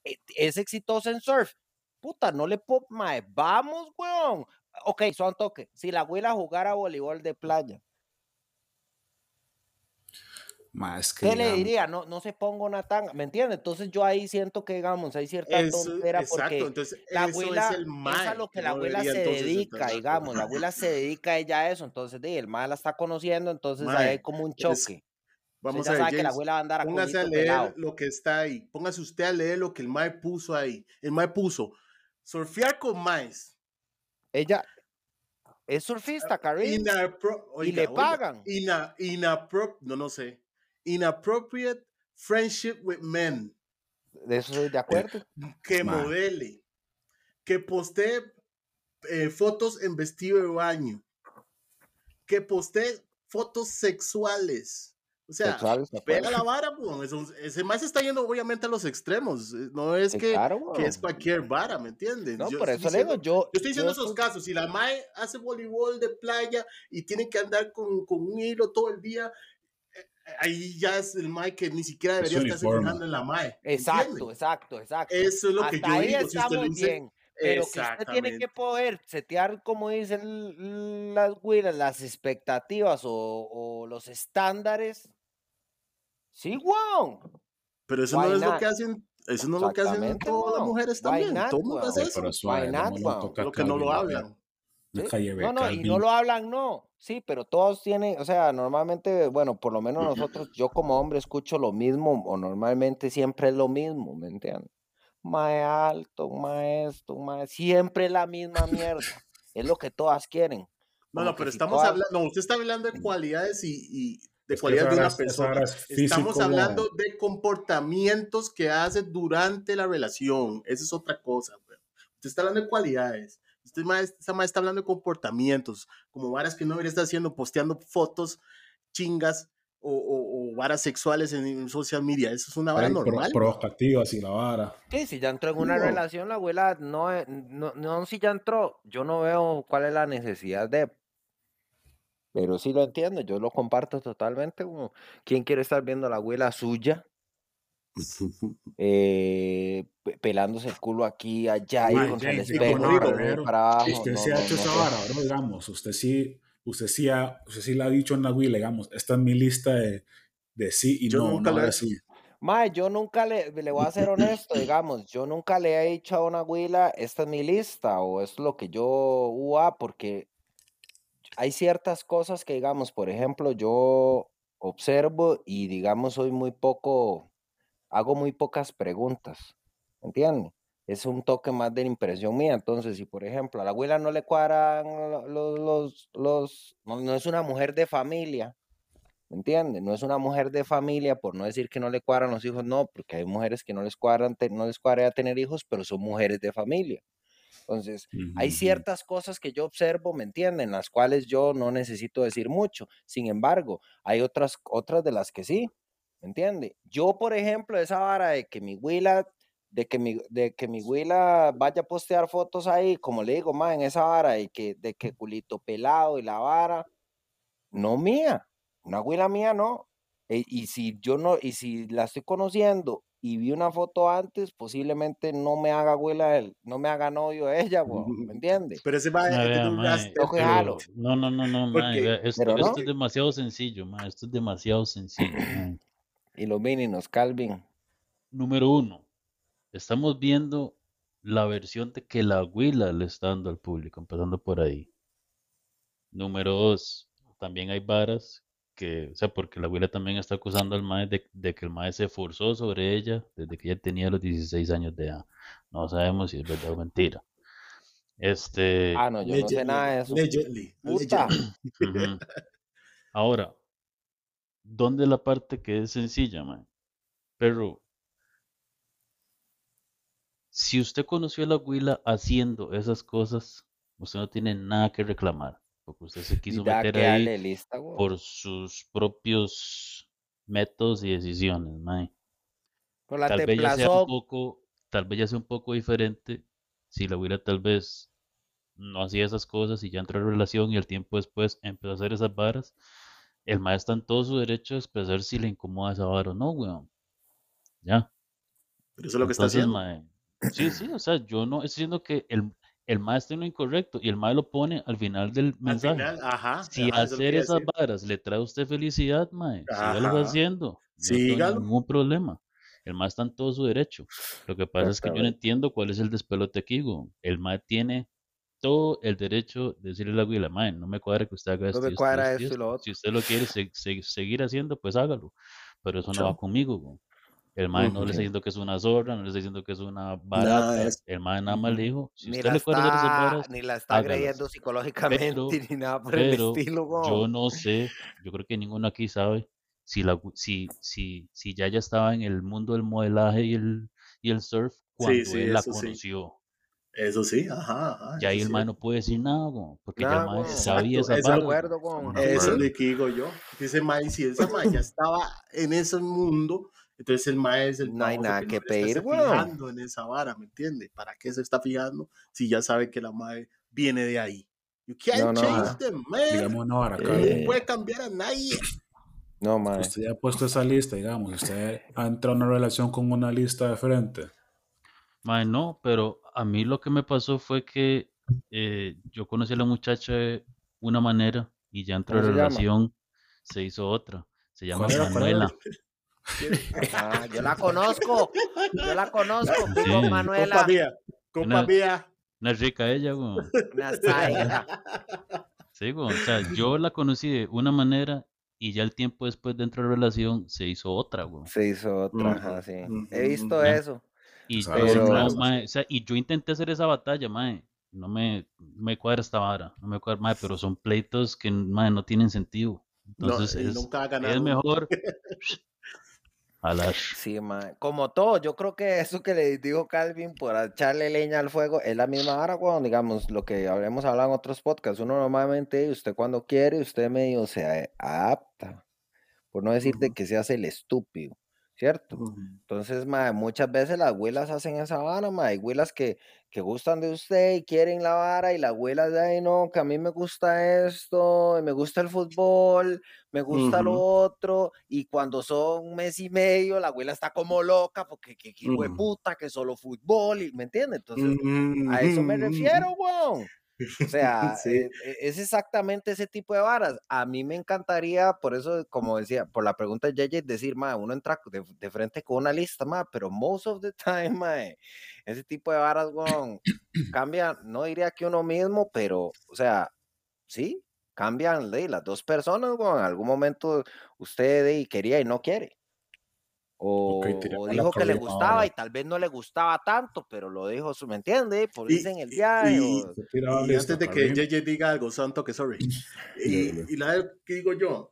e, es exitosa en surf. Puta, no le puedo, mae, vamos, weón. Ok, son toque. Si la abuela jugara voleibol de playa, más que, ¿Qué le diría? No, no se ponga una tanga, ¿me entiendes? Entonces yo ahí siento que, digamos, hay cierta tontera porque entonces, la abuela, es, a lo que la abuela se dedica, digamos, la abuela se dedica a ella a eso, entonces el mal la está conociendo, entonces ahí hay como un choque. Vamos a ver, James, que la abuela va a andar a póngase a leer lo que está ahí. Póngase usted a leer lo que el Mae puso ahí. El Mae puso, surfear con Maes. Ella es surfista, Karim. y le pagan. no, no sé. Inappropriate friendship with men. De eso estoy de acuerdo. Que modele. Que postee eh, fotos en vestido de baño. Que postee fotos sexuales o sea, pega la vara, pues. ese más está yendo obviamente a los extremos. Eh, no es que, que es cualquier vara, ¿me entiendes? No, por eso le digo, yo. Yo estoy diciendo esos casos. Si la MAE hace voleibol de playa y tiene que andar con, con un hilo todo el día, eh, ahí ya es el MAE que ni siquiera debería estarse fijando en la MAE. Exacto, exacto, exacto. Eso es lo que yo digo. Si usted lo dice, bien. Pero que usted tiene que poder setear, como dicen las güiras, las expectativas o, o los estándares Sí, wow. Pero eso no es lo que hacen, eso no es lo que hacen todas las mujeres también. Todo el mundo hace eso. Lo que no lo hablan. No, no, y no lo hablan, no. Sí, pero todos tienen, o sea, normalmente, bueno, por lo menos nosotros, yo como hombre escucho lo mismo, o normalmente siempre es lo mismo, ¿me entiendes? Mae alto, maestro, mae, siempre la misma mierda. es lo que todas quieren. No, no, pero estamos hablando, no, usted está hablando de cualidades y de cualidad de una persona. Estamos hablando de comportamientos que hace durante la relación. Esa es otra cosa. Usted está hablando de cualidades. Usted está hablando de comportamientos, como varas que no debería estar haciendo, posteando fotos chingas o, varas sexuales en, social media. Eso es una vara normal. provocativas y la vara. Sí, si ya entró en una relación, la abuela no, no, no, si ya entró, yo no veo cuál es la necesidad de pero sí lo entiendo, yo lo comparto totalmente. Como, ¿Quién quiere estar viendo a la abuela suya? Eh, pelándose el culo aquí, allá, y contra el espejo, para abajo. Usted sí ha hecho esa vara, ¿no? Digamos, usted sí, usted sí, ha, usted sí la ha dicho en la Wii, digamos, esta es mi lista de, de sí y yo no, nunca no le sí. Mae, yo nunca le, le voy a ser honesto, digamos, yo nunca le he dicho a una huila, esta es mi lista, o es lo que yo ua, porque hay ciertas cosas que, digamos, por ejemplo, yo observo y, digamos, soy muy poco, hago muy pocas preguntas, ¿entiendes? Es un toque más de impresión mía. Entonces, si por ejemplo a la abuela no le cuadran los, los, los no, es una mujer de familia, ¿me entiendes? No es una mujer de familia, por no decir que no le cuadran los hijos, no, porque hay mujeres que no les cuadran, no les cuadra tener hijos, pero son mujeres de familia. Entonces, hay ciertas cosas que yo observo, ¿me entienden? Las cuales yo no necesito decir mucho. Sin embargo, hay otras, otras de las que sí, ¿me entiende? Yo, por ejemplo, esa vara de que mi huila, de que mi, de que mi huila vaya a postear fotos ahí, como le digo, más en esa vara de que, de que culito pelado y la vara, no mía, una huila mía no. E, y si yo no, y si la estoy conociendo y vi una foto antes, posiblemente no me haga abuela, no me haga novio ella, ¿me entiendes? Pero ese va No, no, no, no, esto, es demasiado sencillo, esto es demasiado sencillo. y los mínimos, Calvin. Número uno, estamos viendo la versión de que la abuela le está dando al público, empezando por ahí. Número dos, también hay varas que, o sea, porque la abuela también está acusando al maestro de, que el maestro se forzó sobre ella desde que ella tenía los 16 años de edad. No sabemos si es verdad o mentira. Este. Ah, no, yo no sé nada de eso. Ahora, ¿dónde la parte que es sencilla, man? Pero si usted conoció a la huila haciendo esas cosas, usted no tiene nada que reclamar, porque usted se quiso meter ahí por sus propios métodos y decisiones, mae. tal vez ya sea un poco, tal vez ya sea un poco diferente si la huila tal vez no hacía esas cosas y ya entró en relación y el tiempo después empezó a hacer esas varas, el maestro está en todo su derecho de expresar si le incomoda esa vara o no, weón. Ya. Pero eso es lo que está haciendo. sí, sí, o sea, yo no estoy diciendo que el, el maestro es lo incorrecto y el maestro lo pone al final del mensaje. ajá, si hacer esas varas le trae a usted felicidad, mae, sígalo haciendo. No hay ningún problema. El maestro está en todo su derecho. Lo que pasa es que yo no entiendo cuál es el despelote aquí, güey. El maestro tiene todo el derecho de decirle a la abuela, mae, no me cuadra que usted haga esto. Si usted lo quiere seguir haciendo, pues hágalo. Pero eso no va conmigo, güey. El mae no le está diciendo que es una zorra, no le está diciendo que es una barata. El mae nada más le dijo, si usted le cuadra esas varas, Ni la está agrediendo psicológicamente ni nada por el estilo, güey. Yo no sé, yo creo que ninguno aquí sabe si, la, si, si, si ya ya estaba en el mundo del modelaje y el, y el surf cuando él la conoció. Eso sí, ajá. ajá y ahí el mae no puede decir nada, porque ya el mae sabía esa parte. acuerdo con Eso es lo que digo yo. Dice mae, si esa mae ya estaba en ese mundo, entonces el mae es el No hay nada que, pedir, güey. fijando en esa vara, ¿me entiende? ¿Para qué se está fijando si ya sabe que la mae viene de ahí? You can't change the man. Digamos, no, ahora, no puede cambiar a nadie. No, mae. Usted ya ha puesto esa lista, digamos. Usted ha entrado en una relación con una lista de frente. Mae, no, pero a mí lo que me pasó fue que eh, yo conocí a la muchacha de una manera y ya entró en relación, se hizo otra. Se llama Manuela. Ah, yo la conozco, yo la conozco, Manuela. Compa mía, compa mía. No es rica ella, güey. Sí, güey, o sea, yo la conocí de una manera y ya el tiempo después dentro de la relación se hizo otra, güey. Se hizo otra, ajá, sí. He visto eso. Y, pero, o sea, y yo intenté hacer esa batalla, mae. No me, me cuadra esta vara, no me cuadra, mae, pero son pleitos que mae, no tienen sentido. Entonces es, es mejor Sí. Como todo, yo creo que eso que le dijo Calvin por echarle leña al fuego es la misma vara, cuando digamos lo que habremos hablado en otros podcasts. Uno normalmente, usted cuando quiere, usted medio se adapta. Por no decirte que se hace el estúpido. ¿Cierto? Entonces, muchas veces las abuelas hacen esa vara, ma, hay abuelas que, que gustan de usted y quieren la vara y la abuela de ahí, no, que a mí me gusta esto, me gusta el fútbol, me gusta lo otro, y cuando son un mes y medio, la abuela está como loca porque que, que puta, que solo fútbol, y, ¿me entiende? Entonces, a eso me refiero, weón. O sea, e, e, es, exactamente ese tipo de varas. A mí me encantaría, por eso, como decía, por la pregunta de JJ, decir, ma, uno entra de, frente con una lista, ma, pero most of the time, ma, ese tipo de varas, bueno, cambia, no diría que uno mismo, pero, o sea, sí, cambian de las dos personas, bueno, en algún momento usted quería y no quiere. O, dijo que le gustaba y tal vez no le gustaba tanto, pero lo dijo, ¿me entiende? Por eso en el viaje. Y, antes de que JJ diga algo, santo que sorry. y, y la que digo yo,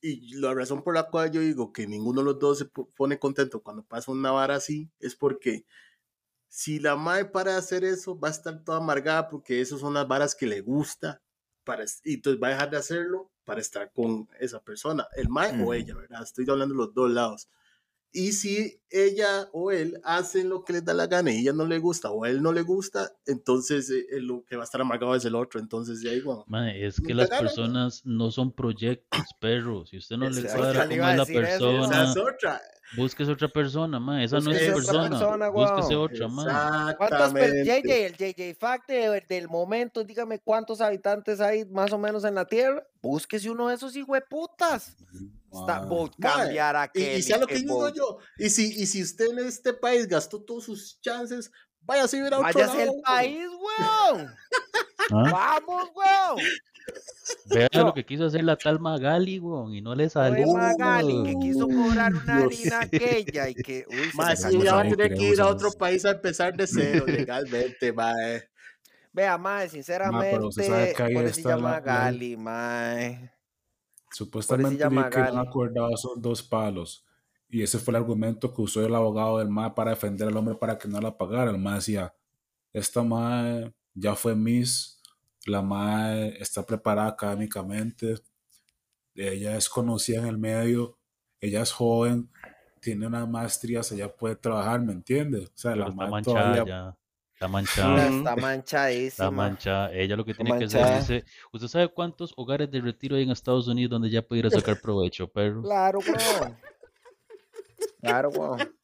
y la razón por la cual yo digo que ninguno de los dos se pone contento cuando pasa una vara así, es porque si la madre para hacer eso, va a estar toda amargada porque esas son las varas que le gusta, para, y entonces va a dejar de hacerlo para estar con esa persona, el mae o ella, ¿verdad? Estoy hablando de los dos lados. Y si ella o él hacen lo que les da la gana y ella no le gusta o a él no le gusta, entonces eh, eh, lo que va a estar amargado es el otro. Entonces, ya igual. es que las personas no son proyectos, perro. Si usted no le cuadra cómo es la persona, búsquese otra persona, ma. Esa no es su persona. persona búsquese otra, ma. ¿Cuántos JJ, el JJ Fact del momento, dígame cuántos habitantes hay más o menos en la Tierra? Búsquese uno de esos hijueputas. Está por cambiar a Y, y sea lo que digo yo. Y si, y si usted en este país gastó todos sus chances, vaya a vivir a otro Váyase al país, weón. ¿Ah? Vamos, weón. Vea lo que quiso hacer la tal Magali, weón, y no le salió. Magali, que quiso cobrar una harina aquella y que. Uy, más sí, ya va a tener que ir a otro país a empezar de cero legalmente, mae. Vea, mae, sinceramente, ma, por eso se llama Magali, mae. Supuestamente que han acordado son dos palos. Y ese fue el argumento que usó el abogado del MAE para defender al hombre para que no la pagara. El MAE decía, esta MAE ya fue Miss, la MAE está preparada académicamente, ella es conocida en el medio, ella es joven, tiene unas maestrías, ella puede trabajar, ¿me entiendes? O sea, la todavía... Está manchada. Está manchadísima. Está manchada. Ella lo que tiene que hacer es... ¿Usted sabe cuántos hogares de retiro hay en Estados Unidos donde ya puede ir a sacar provecho, perro? Claro, weón. Claro, weón.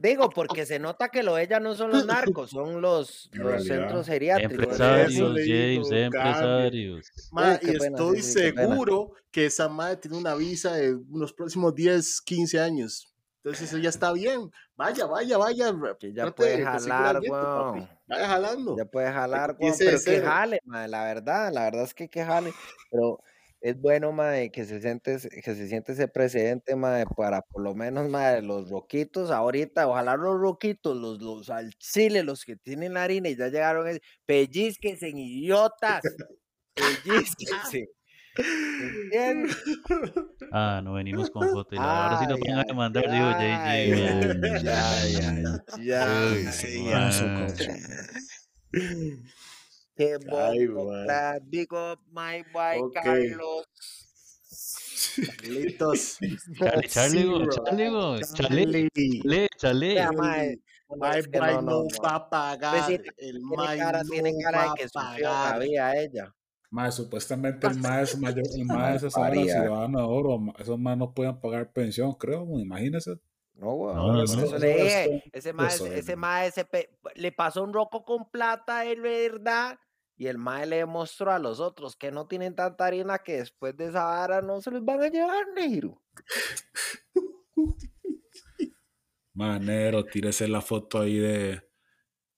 Digo, porque se nota que lo de ella no son los narcos, son los, los centros geriátricos. Empresarios, James, empresarios. y estoy seguro que esa madre tiene una visa de unos próximos 10, 15 años. Entonces eso ya está bien. Vaya, vaya, vaya. Que ya puede jalar, weón. Vaya jalando. Ya puede jalar, weón. Pero que jale, madre, la verdad. La verdad es que que jale. Pero es bueno, madre, que se siente, que se siente ese precedente, madre, para por lo menos, madre, los roquitos ahorita, ojalá los roquitos, los, los al chile, los que tienen harina y ya llegaron, pellizquense, idiotas, pellizquense. Ah, no venimos con foto. Ahora sí nos van a mandar, digo, JJ. Ya, ya, ya. Ya, Qué boca, digo, my boy Carlos. Carlitos. Charlie, Charlie, Charlie, Charlie, Charlie. My boy no va a pagar. El my no tiene cara de que sufrió ella. Más supuestamente el más mayor, el más es ahora ciudadano de oro. Esos más no pueden pagar pensión, creo, imagínese. No, güey. No, eso le dije. Ese más, ese más, ese le pasó un roco con plata, es verdad. Y el mae le demostró a los otros que no tienen tanta harina que después de esa vara no se los van a llevar, negro. Manero, tírese la foto ahí de,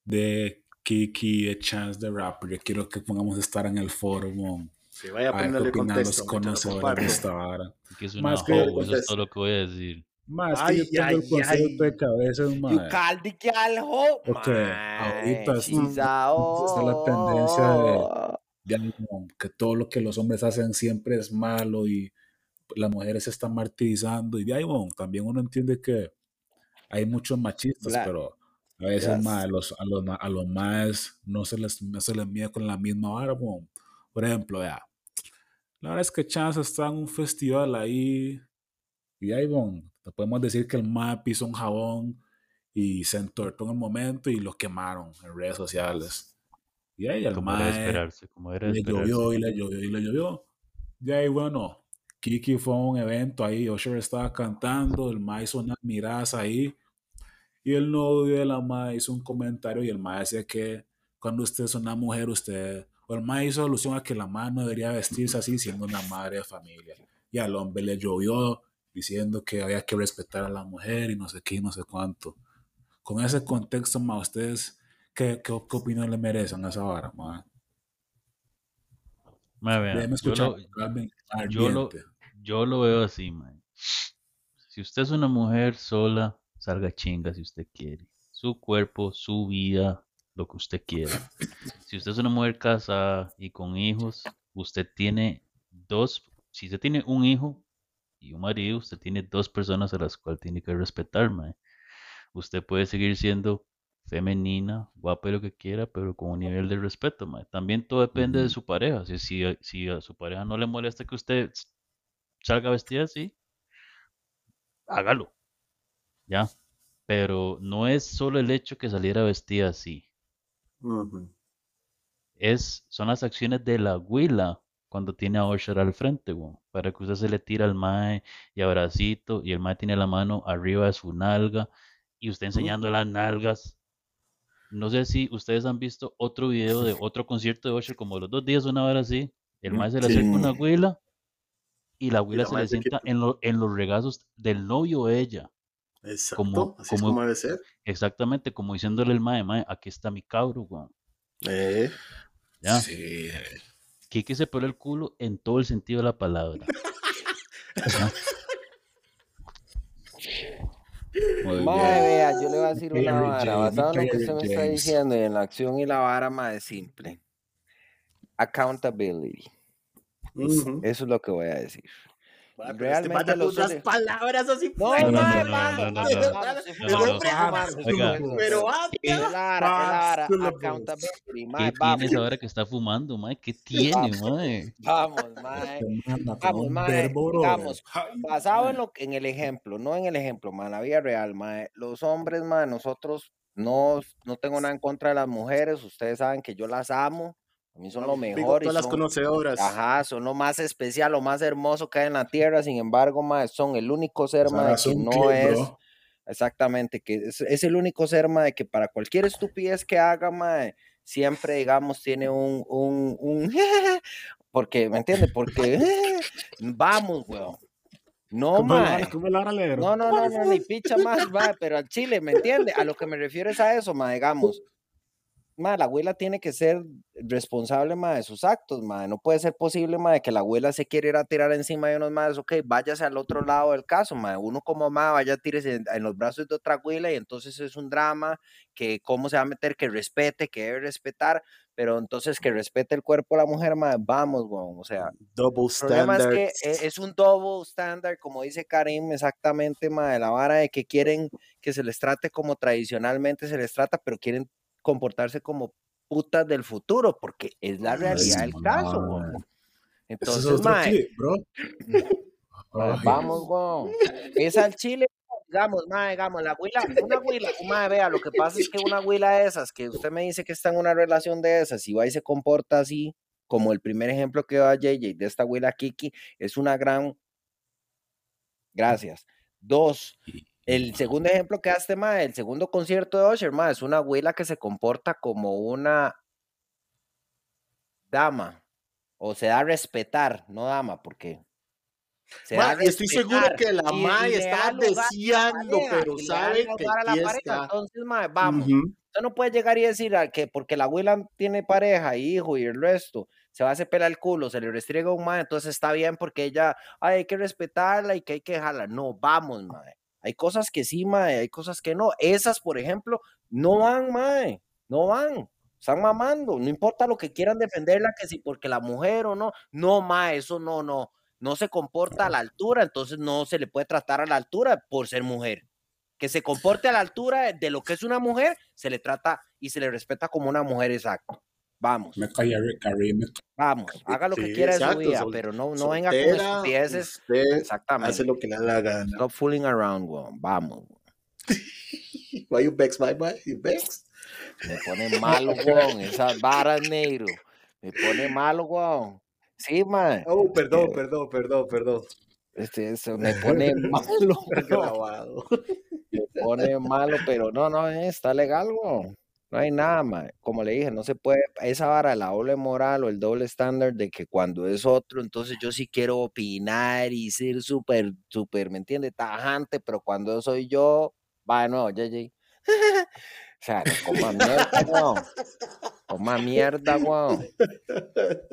de Kiki, de Chance the Rapper. Yo quiero que pongamos estar en el foro, Sí, vaya a ponerle contexto. Los conocedores de esta vara. Que es una Más que eso es todo lo que voy a decir. Más que yo tengo el concepto de cabeza, mae. You caldi que algo, Ok, ahorita está, la tendencia de, que todo lo que los hombres hacen siempre es malo y las mujeres se están martirizando y de ahí, también uno entiende que hay muchos machistas, pero a veces más, a, los, a, los, a los más no se les, no se les mide con la misma vara, por ejemplo, la verdad es que Chance está en un festival ahí y ahí, bueno, podemos decir que el MAE pisó un jabón y se entortó en el momento y lo quemaron en redes sociales. Y ahí el era le llovió y le llovió y le llovió. Y ahí, bueno, Kiki fue a un evento ahí, Usher estaba cantando, el MAE hizo unas miradas ahí. Y el novio de la MAE hizo un comentario y el MAE decía que cuando usted es una mujer, usted, o el MAE hizo alusión a que la MAE no debería vestirse así siendo una madre de familia. Y al hombre le llovió diciendo que había que respetar a la mujer y no sé qué y no sé cuánto. Con ese contexto, ma, ¿ustedes qué, qué, opinión le merecen a esa vara, ma? yo, lo, yo, lo, veo así, man. Si usted es una mujer sola, salga chinga si usted quiere. Su cuerpo, su vida, lo que usted quiera. Si usted es una mujer casada y con hijos, usted tiene dos, si usted tiene un hijo, y un marido, usted tiene dos personas a las cuales tiene que respetar, Usted puede seguir siendo femenina, guapa y lo que quiera, pero con un nivel de respeto, También todo depende de su pareja. Si, si, si, a su pareja no le molesta que usted salga vestida así, hágalo. ¿Ya? Pero no es solo el hecho que saliera vestida así. Es, son las acciones de la huila cuando tiene a Usher al frente, para que usted se le tira al mae y abracito y el mae tiene la mano arriba de su nalga y usted enseñando las nalgas. No sé si ustedes han visto otro video de otro concierto de Usher como los dos días, una hora así. El mae se le acerca una huila y la huila se le sienta en, en, los regazos del novio de ella. Exacto, como, así como, debe ser. Exactamente, como diciéndole el mae, mae, aquí está mi cabro, weón. Eh, ¿Ya? Sí. Kiki se peló el culo en todo el sentido de la palabra. Madre, vea, yo le voy a decir una vara, basado en lo que usted me está diciendo y en la acción y la vara más simple. Accountability. Eso es lo que voy a decir. Realmente los otras palabras así. No, no, no, no, Pero Lara, accountability, ¿Qué tienes ahora que está fumando, mae? ¿Qué tiene, mae? Vamos, mae. Vamos, mae. Vamos, basado en lo en el ejemplo, no en el ejemplo, mae, la vida real, mae. Los hombres, mae, nosotros no, no tengo nada en contra de las mujeres, ustedes saben que yo las amo, a mí son lo mejor. Todas las conocedoras. Ajá, son lo más especial, lo más hermoso que hay en la tierra. Sin embargo, más son el único ser más que no es. Exactamente, que es, el único ser más que para cualquier estupidez que haga, más siempre, digamos, tiene un, un, un porque, ¿me entiendes? Porque vamos, weón. No, mae. No, no, no, no, ni picha más, va, pero al chile, ¿me entiendes? A lo que me refiero es a eso, ma, digamos la abuela tiene que ser responsable de sus actos, ma. no puede ser posible ma, que la abuela se quiera ir a tirar encima de unos más, ok, váyase al otro lado del caso, ma. uno como ma vaya a tirarse en, los brazos de otra abuela y entonces es un drama que cómo se va a meter, que respete, que debe respetar, pero entonces que respete el cuerpo de la mujer, ma, vamos, o sea, double el problema es que e, es, un double standard, como dice Karim, exactamente, ma, de la vara de que quieren que se les trate como tradicionalmente se les trata, pero quieren comportarse como putas del futuro, porque es la realidad del caso, Entonces, mae, vamos, güey. Es al chile, digamos, mae, digamos, la huila, una huila, mae, vea, lo que pasa es que una huila de esas, que usted me dice que está en una relación de esas, y va y se comporta así, como el primer ejemplo que da JJ de esta huila Kiki, es una gran. Gracias. Dos, el segundo ejemplo que hace, ma, el segundo concierto de Usher, ma, es una abuela que se comporta como una dama. O se da a respetar, no dama, porque. Se ma, estoy seguro que la madre está deseando, pero sabe que está. Entonces, ma, vamos. Usted no puede llegar y decir que porque la abuela tiene pareja, hijo y el resto, se va a hacer pela el culo, se le restriega un ma, entonces está bien porque ella, ay, hay que respetarla y que hay que dejarla. No, vamos, madre. Hay cosas que sí, mae, hay cosas que no. Esas, por ejemplo, no van, mae, no van. Están mamando, no importa lo que quieran defenderla, que si porque la mujer o no, no, mae, eso no, no, no se comporta a la altura, entonces no se le puede tratar a la altura por ser mujer. Que se comporte a la altura de lo que es una mujer, se le trata y se le respeta como una mujer exacto. Vamos. Me calla Vamos, haga lo que quiera de su vida, pero no, no venga con estupideces. Exactamente. Hace lo que le da la gana. Stop fooling around, weón. Vamos. Why you vex, my boy? You vex? Me pone malo, weón. Esas varas negro. Me pone malo, weón. Sí, man. Oh, perdón, perdón, perdón, perdón. Este, eso me pone malo. Grabado. Me pone malo, pero no, no, está legal, weón. No hay nada, más. Como le dije, no se puede, esa vara, la doble moral o el doble estándar de que cuando es otro, entonces yo sí quiero opinar y ser súper, súper, ¿me entiende? Tajante, pero cuando soy yo, va de nuevo, JJ. o sea, coma mierda, weón. Coma mierda, weón.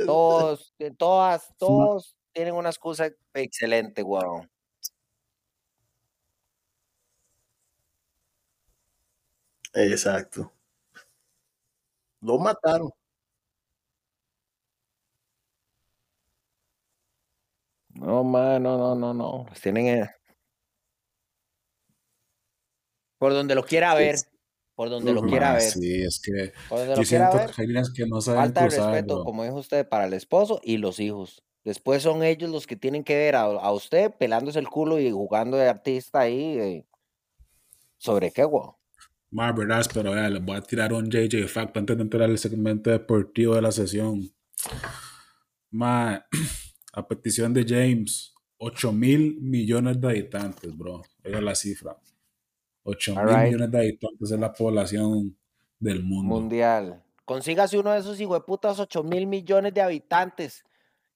Todos, todas, todos tienen una excusa excelente, weón. Exacto. Lo mataron. No, mano, no, no, no. Pues tienen. Por donde lo quiera ver. Por donde lo quiera ver. Sí, es que yo siento que no saben Falta de respeto, como dijo usted, para el esposo y los hijos. Después son ellos los que tienen que ver a, usted pelándose el culo y jugando de artista ahí. Eh, ¿Sobre qué, guau? Más verdad, pero ya, les voy a tirar un JJ Fact antes de entrar al segmento deportivo de la sesión. Más, a petición de James, 8 mil millones de habitantes, bro. Esa es la cifra. 8 mil millones de habitantes es la población del mundo. Mundial. Consígase uno de esos putas 8 mil millones de habitantes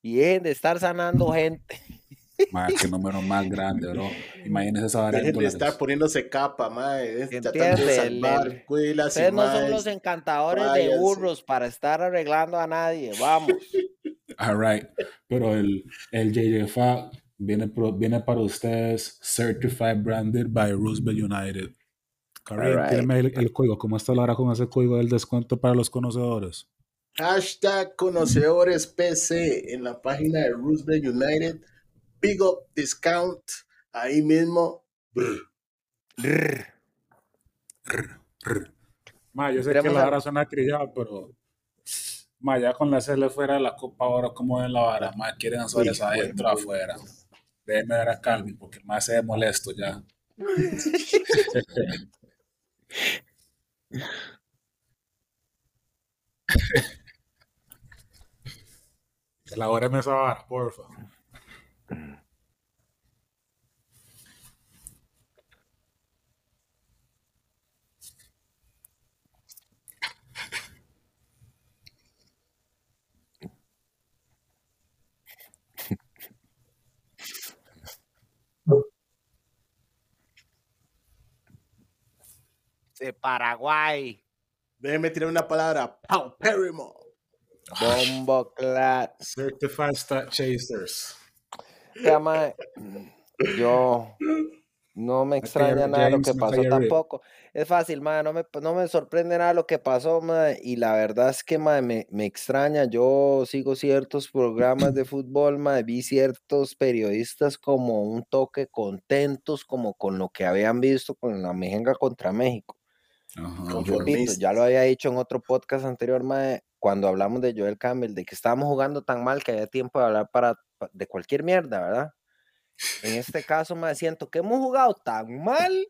y dejen de estar sanando gente. Más que número más grande, bro. Imagínese esa variante. Dejen de estar poniéndose capa, madre. Ustedes no son los encantadores de burros para estar arreglando a nadie. Vamos. All right. Pero el, el JJFA viene, viene para ustedes Certified Branded by Roosevelt United. Right. el, código. ¿Cómo está la hora con ese código del descuento para los conocedores? Hashtag conocedores PC en la página de Roosevelt United Big Up Discount, ahí mismo. Ma, yo sé que la vara suena trillada, pero ma, ya con la CL fuera de la Copa ahora, como en la vara? Ma, quieren hacer esa adentro afuera. Déjeme ver a Calvin, porque más se ve molesto ya. Elabóreme esa vara, porfa. De Paraguay. Déjeme tirar una palabra. Paupérrimo. Bombo Clat. Certified Stat Chasers. Yo no me extraña nada lo que pasó tampoco. Es fácil, madre, no me, no me sorprende nada lo que pasó, madre, y la verdad es que madre, me, me, extraña. Yo sigo ciertos programas de fútbol, madre, vi ciertos periodistas como un toque contentos, como con lo que habían visto con la mejenga contra México. ya lo había dicho en otro podcast anterior, madre, cuando hablamos de Joel Campbell, de que estábamos jugando tan mal que había tiempo de hablar para, de cualquier mierda, ¿verdad? En este caso me siento que hemos jugado tan mal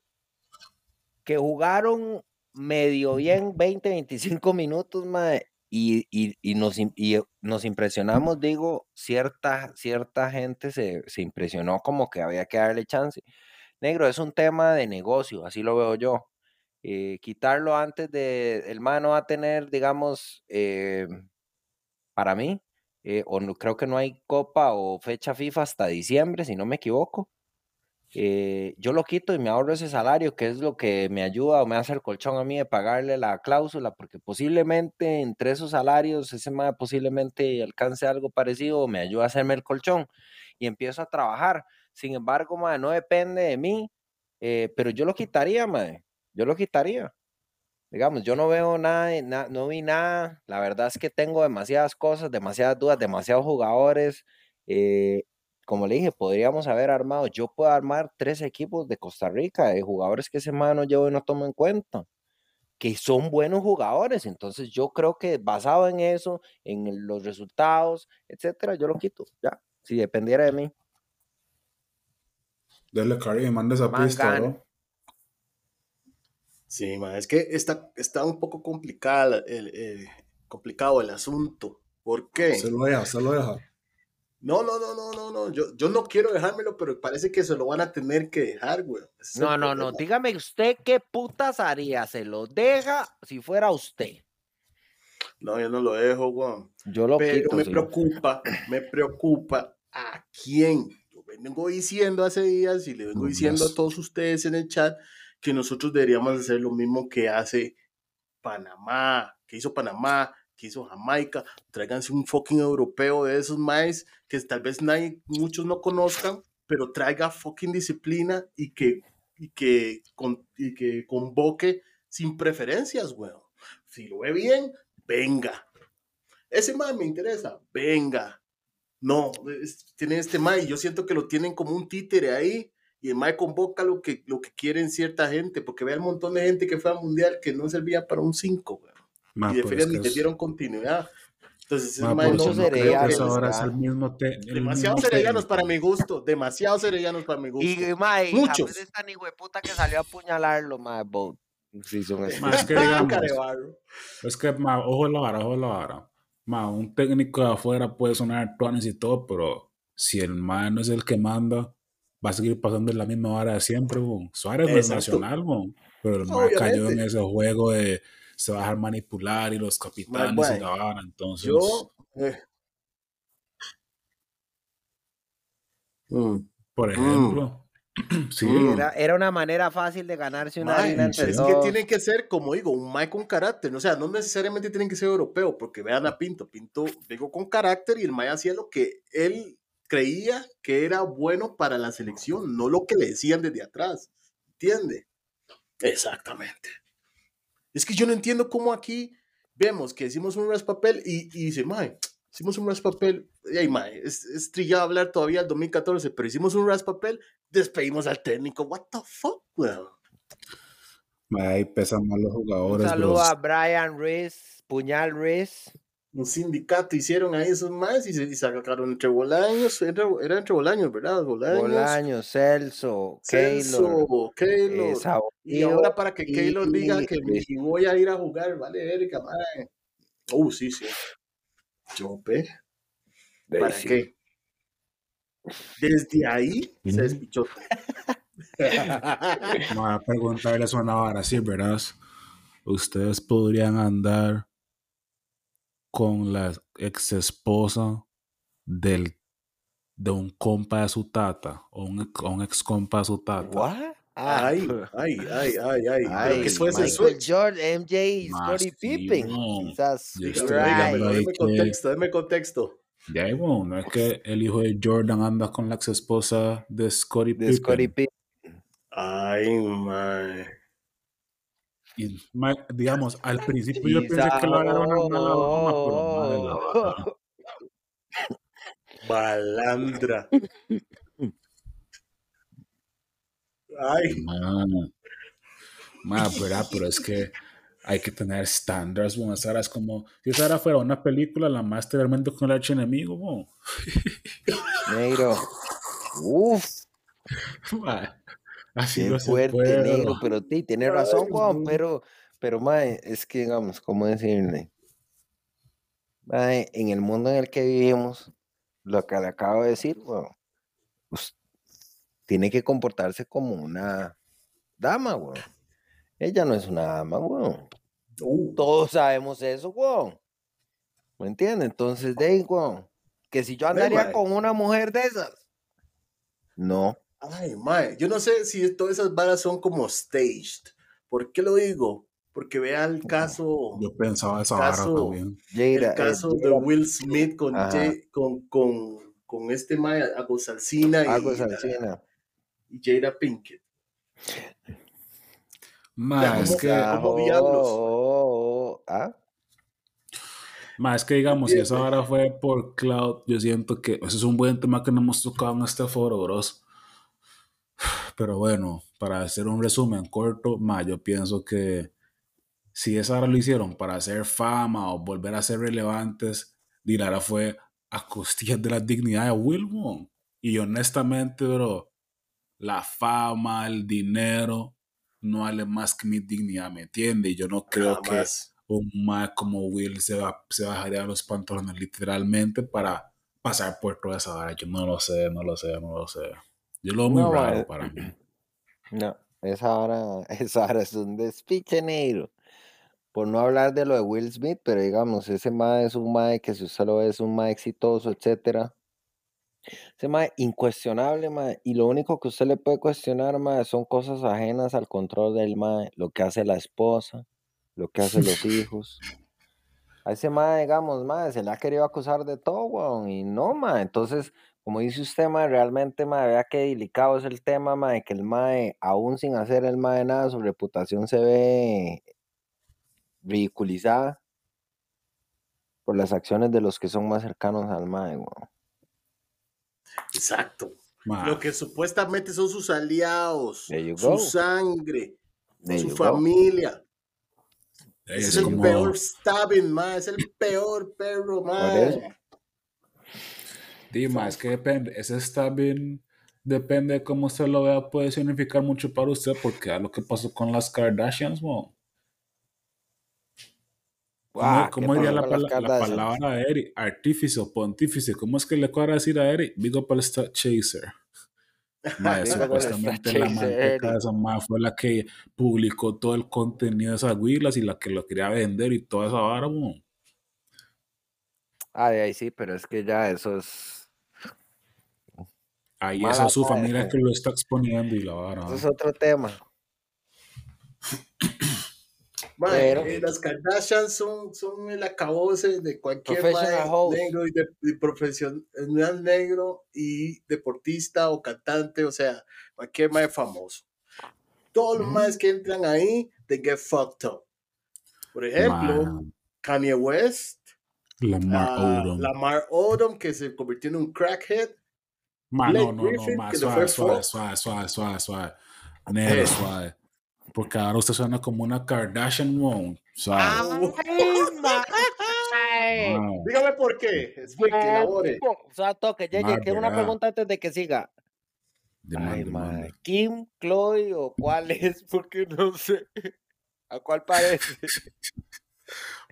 que jugaron medio bien 20, 25 minutos, madre, y, y, nos, y, nos, impresionamos, digo, cierta, cierta gente se, se, impresionó como que había que darle chance. Negro, es un tema de negocio, así lo veo yo. Eh, quitarlo antes de, el mano va a tener, digamos, eh, para mí, eh, o no, creo que no hay copa o fecha FIFA hasta diciembre, si no me equivoco. Eh, yo lo quito y me ahorro ese salario, que es lo que me ayuda o me hace el colchón a mí de pagarle la cláusula, porque posiblemente entre esos salarios ese más posiblemente alcance algo parecido o me ayuda a hacerme el colchón y empiezo a trabajar. Sin embargo, madre, no depende de mí, eh, pero yo lo quitaría, madre. Yo lo quitaría digamos, yo no veo nada, no vi nada. La verdad es que tengo demasiadas cosas, demasiadas dudas, demasiados jugadores. Eh, como le dije, podríamos haber armado, yo puedo armar tres equipos de Costa Rica, de jugadores que ese mano llevo y no tomo en cuenta, que son buenos jugadores. Entonces yo creo que basado en eso, en los resultados, etcétera, yo lo quito, ya, si dependiera de mí. Dale, Cari, manda esa pista, ¿no? Sí, es que está, está un poco complicada el, eh, complicado el asunto. ¿Por qué? Se lo deja, se lo deja. No, no, no, no, no, no. Yo, yo no quiero dejármelo, pero parece que se lo van a tener que dejar, güey. no, no, no. Dígame usted qué putas haría. ¿Se lo deja si fuera usted? No, yo no lo dejo, güey. Yo lo Pero me preocupa, me preocupa a quién. Yo vengo diciendo hace días y le vengo diciendo a todos ustedes en el chat que nosotros deberíamos hacer lo mismo que hace Panamá, que hizo Panamá, que hizo Jamaica, tráiganse un fucking europeo de esos más que tal vez nadie, muchos no conozcan, pero traiga fucking disciplina y que, y que, y que convoque sin preferencias, weón. Si lo ve bien, venga. Ese más me interesa, venga. No, tiene este y yo siento que lo tienen como un títere ahí y el Mae convoca lo que, lo que quieren cierta gente, porque ve el montón de gente que fue al mundial que no servía para un 5, y de feria ni le dieron continuidad. Entonces, Ma, Mae no, serellanos, ahora es el mismo Demasiado serellanos para mi gusto, demasiado serellanos para mi gusto. Y Mae, muchos. Es tan hijo de puta que salió a apuñalarlo, Mae, Boat. Sí, son es que digamos, es que, ma, ojo la vara, ojo la vara. Ma, un técnico de afuera puede sonar tuanes y todo, pero si el mae no es el que manda, va a seguir pasando en la misma hora de siempre, Suárez no es nacional, pero el más cayó en ese juego de se va a dejar manipular y los capitanes se la entonces. Yo, eh. mm, por mm. ejemplo. Sí. Mm. Era, una manera fácil de ganarse una harina Es que tiene que ser, como digo, un Mike con carácter. O sea, no necesariamente tienen que ser europeo, porque vean a Pinto. Pinto, digo, con carácter y el Mike hacía lo que él creía que era bueno para la selección, no lo que le decían desde atrás. ¿Entiende? Exactamente. Es que yo no entiendo cómo aquí vemos que decimos un raspapel y, y dice, mae, hicimos un raspapel, ay, mae, es, es trillado hablar todavía el 2014, pero hicimos un raspapel, despedimos al técnico, what the fuck, weón. Ahí pesan más los jugadores. Un saludo a Brian Reese, Puñal Reese. Un sindicato hicieron ahí esos más y se y sacaron entre Bolaños, era, era entre Bolaños, ¿verdad? Bolaños, Bolaños Celso, Celso, Keylor. Eh, y ahora para que Keylor diga que me voy a ir a jugar, vale, verga, madre. Uh, sí, sí. Chope. ¿Para qué? Desde ahí se despichó. Voy a preguntarles una vara así, ¿verdad? Ustedes podrían andar con la ex esposa del, de un compa de su tata o un, un ex compa de su tata. ¿What? Ay, ay, ay, ay, ay. ay ¿Qué fue ese switch? George, MJ, Scottie Pippen. Dígame, contexto, dame contexto. Ya, bueno, no es que el hijo de Jordan anda con la ex esposa de Scottie Pippen. Ay, man. Y, digamos, al principio yo pensé que lo agarraron a una loma, pero Balandra. Ay. Man. Man, pero es que hay que tener estándares, bueno, esa es como, si esa fuera una película, la más realmente con el archienemigo, bueno. Negro. Uf. Así fuerte, negro, pero sí, tiene razón, Juan, pero, pero, mae, es que, digamos, ¿cómo decirle? Mae, en el mundo en el que vivimos, lo que le acabo de decir, pues, tiene que comportarse como una dama, weón. Ella no es una dama, weón. Uh. Todos sabemos eso, weón. ¿Me entiendes? Entonces, de weón, que si yo andaría con una mujer de esas, no. Ay, mae, yo no sé si todas esas varas son como staged. ¿Por qué lo digo? Porque vea el caso. Yo pensaba esa vara también. el eh, caso de Will Smith con, con, con, con, este mae, Agosalcina y, y Jada Pinkett. Mae, es que. Como diablos. Oh, ¿Ah? Más que digamos, si esa vara fue por Cloud, yo siento que ese es un buen tema que no hemos tocado en este foro, bros. Pero bueno, para hacer un resumen corto, más yo pienso que si esa hora lo hicieron para hacer fama o volver a ser relevantes, Dilara fue a costillas de la dignidad de Wilmon. Y honestamente, bro, la fama, el dinero, no vale más que mi dignidad, ¿me entiendes? Y yo no creo que un más como Will se, va, se bajaría los pantalones literalmente para pasar por toda esa hora. Yo no lo sé, no lo sé, no lo sé. Yo lo veo muy raro para mí. No, esa hora, esa hora es un despiche negro. Por no hablar de lo de Will Smith, pero digamos, ese mae es un mae que si usted lo ve es un mae exitoso, etcétera. Ese mae incuestionable, mae. Y lo único que usted le puede cuestionar, mae, son cosas ajenas al control del mae. Lo que hace la esposa, lo que hacen los hijos. A ese mae, digamos, mae, se le ha querido acusar de todo, weón. Y no, mae. Entonces, como dice usted, mae, realmente, mae, vea qué delicado es el tema, mae, que el mae, aún sin hacer el mae nada, su reputación se ve ridiculizada por las acciones de los que son más cercanos al mae, weón. Exacto. Lo que supuestamente son sus aliados, su sangre, su familia. Es, el peor stabbing, mae, es el peor perro, mae. Dima, es que depende, ese está bien, depende de cómo usted lo vea, puede significar mucho para usted, porque a lo que pasó con las Kardashians, ¿cómo, diría la, palabra de Eric? Artífice o pontífice. ¿Cómo es que le cuadra decir a Eric? Big up al Stat Chaser. Mae, supuestamente la manteca de esa más fue la que publicó todo el contenido de esas huilas y la que lo quería vender y toda esa vara, Ah, ahí sí, pero es que ya eso es Ahí esa es su familia que lo está exponiendo y la vara. Eso es otro tema. Eh, las Kardashian son, son el acabose de cualquier negro y de, profesional negro y deportista o cantante, o sea, cualquier más famoso. Todos los más que entran ahí, they get fucked up. Por ejemplo, Kanye West, Lamar uh, Odom. Lamar Odom, que se convirtió en un crackhead. Ma, no, no, no, más suave, suave, suave, suave, suave, suave. Negro, eh. suave. Porque ahora usted suena como una Kardashian woman. Suave. Dígame por qué. Explique, elabore. O sea, toque, Yeye, que una pregunta antes de que siga. Ay, Kim, Chloe o cuál es, porque no sé. ¿A cuál parece?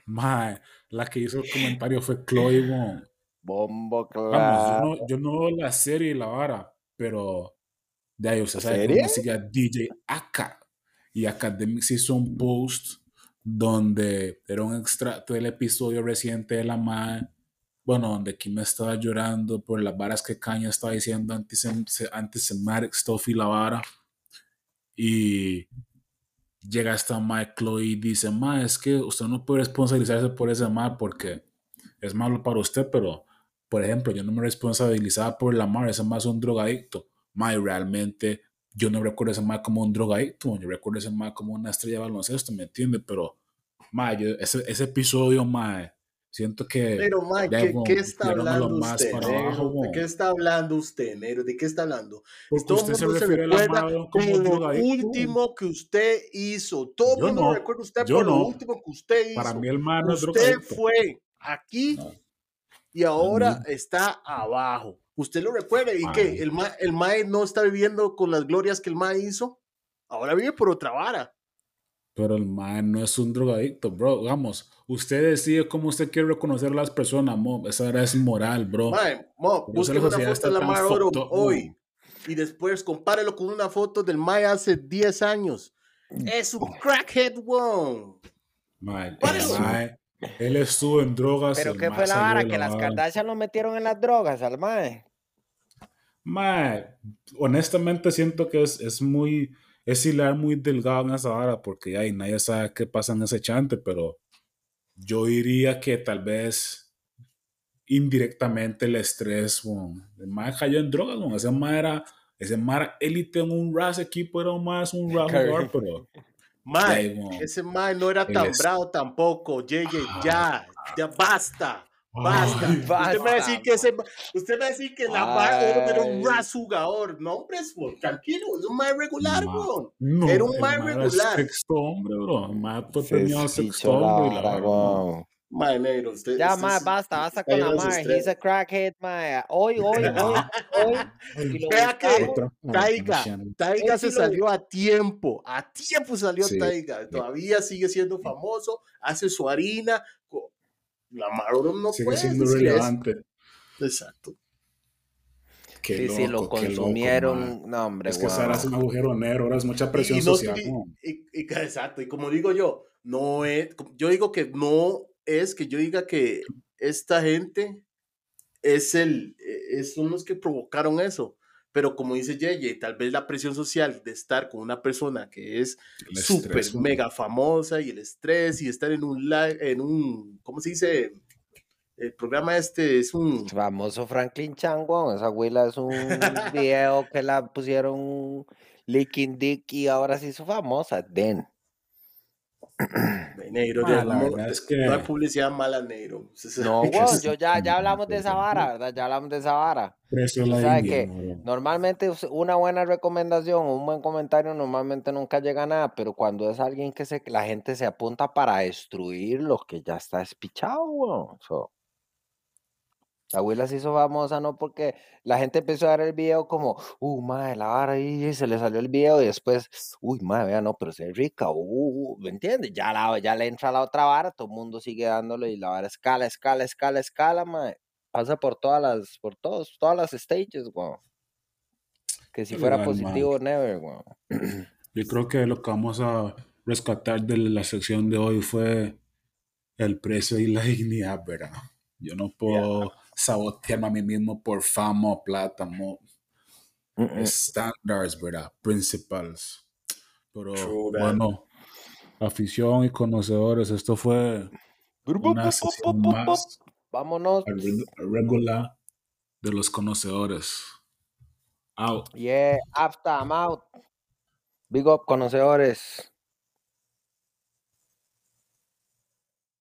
Mae, la que hizo el comentario fue Chloe Wong. Bombo, claro. yo, no, veo la serie y la vara, pero de ahí, sea, ¿sabe sigue DJ Aka. Y Academics hizo un post donde era un extracto del episodio reciente de la madre, bueno, donde Kim estaba llorando por las varas que Caña estaba diciendo antes, antes stuff y la vara. Y llega esta Mike Chloe y dice, ma, es que usted no puede responsabilizarse por ese mal porque es malo para usted, pero, por ejemplo, yo no me responsabilizaba por la mar, ese es un drogadicto. Ma, realmente yo no recuerdo ese mal como un drogadicto, yo recuerdo ese mal como una estrella de baloncesto, ¿me entiende? Pero, ma, ese, ese episodio, ma, Siento que. Pero, Mike, ¿qué, está hablando usted? ¿De qué está hablando usted, Nero? ¿De qué está hablando? Todo usted se refiere se recuerda como lo último que usted hizo. Todo el mundo no, recuerda usted por lo último que usted hizo. Para mí, hermano, usted fue aquí y ahora está abajo. Usted lo recuerda y que el, ma, el Mae no está viviendo con las glorias que el Mae hizo. Ahora vive por otra vara. Pero el Mae no es un drogadicto, bro. Vamos Usted decide cómo usted quiere reconocer a las personas, Mob. Esa era es moral, bro. Mae, Mob, busque una foto de Lamar Odom hoy y después compárelo con una foto del Mae hace 10 años. Es un crackhead, wow. Mae, él estuvo en drogas. ¿Pero qué fue la vara? Que las Kardashian lo metieron en las drogas al Mae. Mae, honestamente siento que es, es muy, es hilar muy delgado en esa vara porque ay, nadie sabe qué pasa en ese chante, pero yo diría que tal vez indirectamente el estrés, bueno, el más cayó en drogas, bueno, ese más era, ese más élite en un RAS equipo, era más un RAS jugador, pero... ese más no era tan bravo tampoco, llegue, ya, ya basta. Basta. Usted me va a decir que ese, usted me va a decir que la barra era un ras jugador. No, hombre, tranquilo, es un más regular, bro. No, era un más regular. Sexto hombre, bro. Más tenía sexto hombre y. My negro, usted, ya, más basta, basta con la mar. He's a crackhead, ma. Hoy, hoy, hoy, hoy. Vea que Taiga, Taiga se salió a tiempo, a tiempo salió Taiga. Todavía sigue siendo famoso, hace su harina, la Marodon no Sigue siendo relevante. Exacto. Qué sí, sí, lo consumieron. no, hombre. Es que wow. ahora es un agujero negro, ahora es mucha presión social. Y, exacto, y como digo yo, no es, yo digo que no es que yo diga que esta gente es el, es, son los que provocaron eso. Pero como dice Yeye, tal vez la presión social de estar con una persona que es súper mega famosa y el estrés y estar en un, en un, ¿cómo se dice? El programa este es un... Famoso Franklin Chango, esa abuela es un video que la pusieron Licking Dick y ahora se hizo famosa, Den. Negro, ah, no, es que... no hay publicidad mala, negro. No, yo ya, ya hablamos de esa vara, ¿verdad? Ya hablamos de esa vara. que normalmente una buena recomendación, un buen comentario normalmente nunca llega a nada, pero cuando es alguien que se, la gente se apunta para destruir lo que ya está despichado, weón. La abuela se hizo famosa no porque la gente empezó a ver el video como, uh, madre, la vara ahí, se le salió el video y después, uy, madre, vea, no, pero se es rica, uh, uh, uh" ¿me entiendes? Ya, la, ya le entra la otra vara, todo el mundo sigue dándole y la vara escala, escala, escala, escala, madre. Pasa por todas las, por todos, todas las stages, wow. Que si fuera positivo, never, wow. Yo creo que lo que vamos a rescatar de la sección de hoy fue el precio y la dignidad, ¿verdad? Yo no puedo sabotearme a mí mismo por fama o plata, mo, estándares, ¿verdad? Principals. Pero bueno, afición y conocedores, esto fue una sesión más. Vámonos. Regular de los conocedores. Out. Yeah, after I'm out. Big up, conocedores.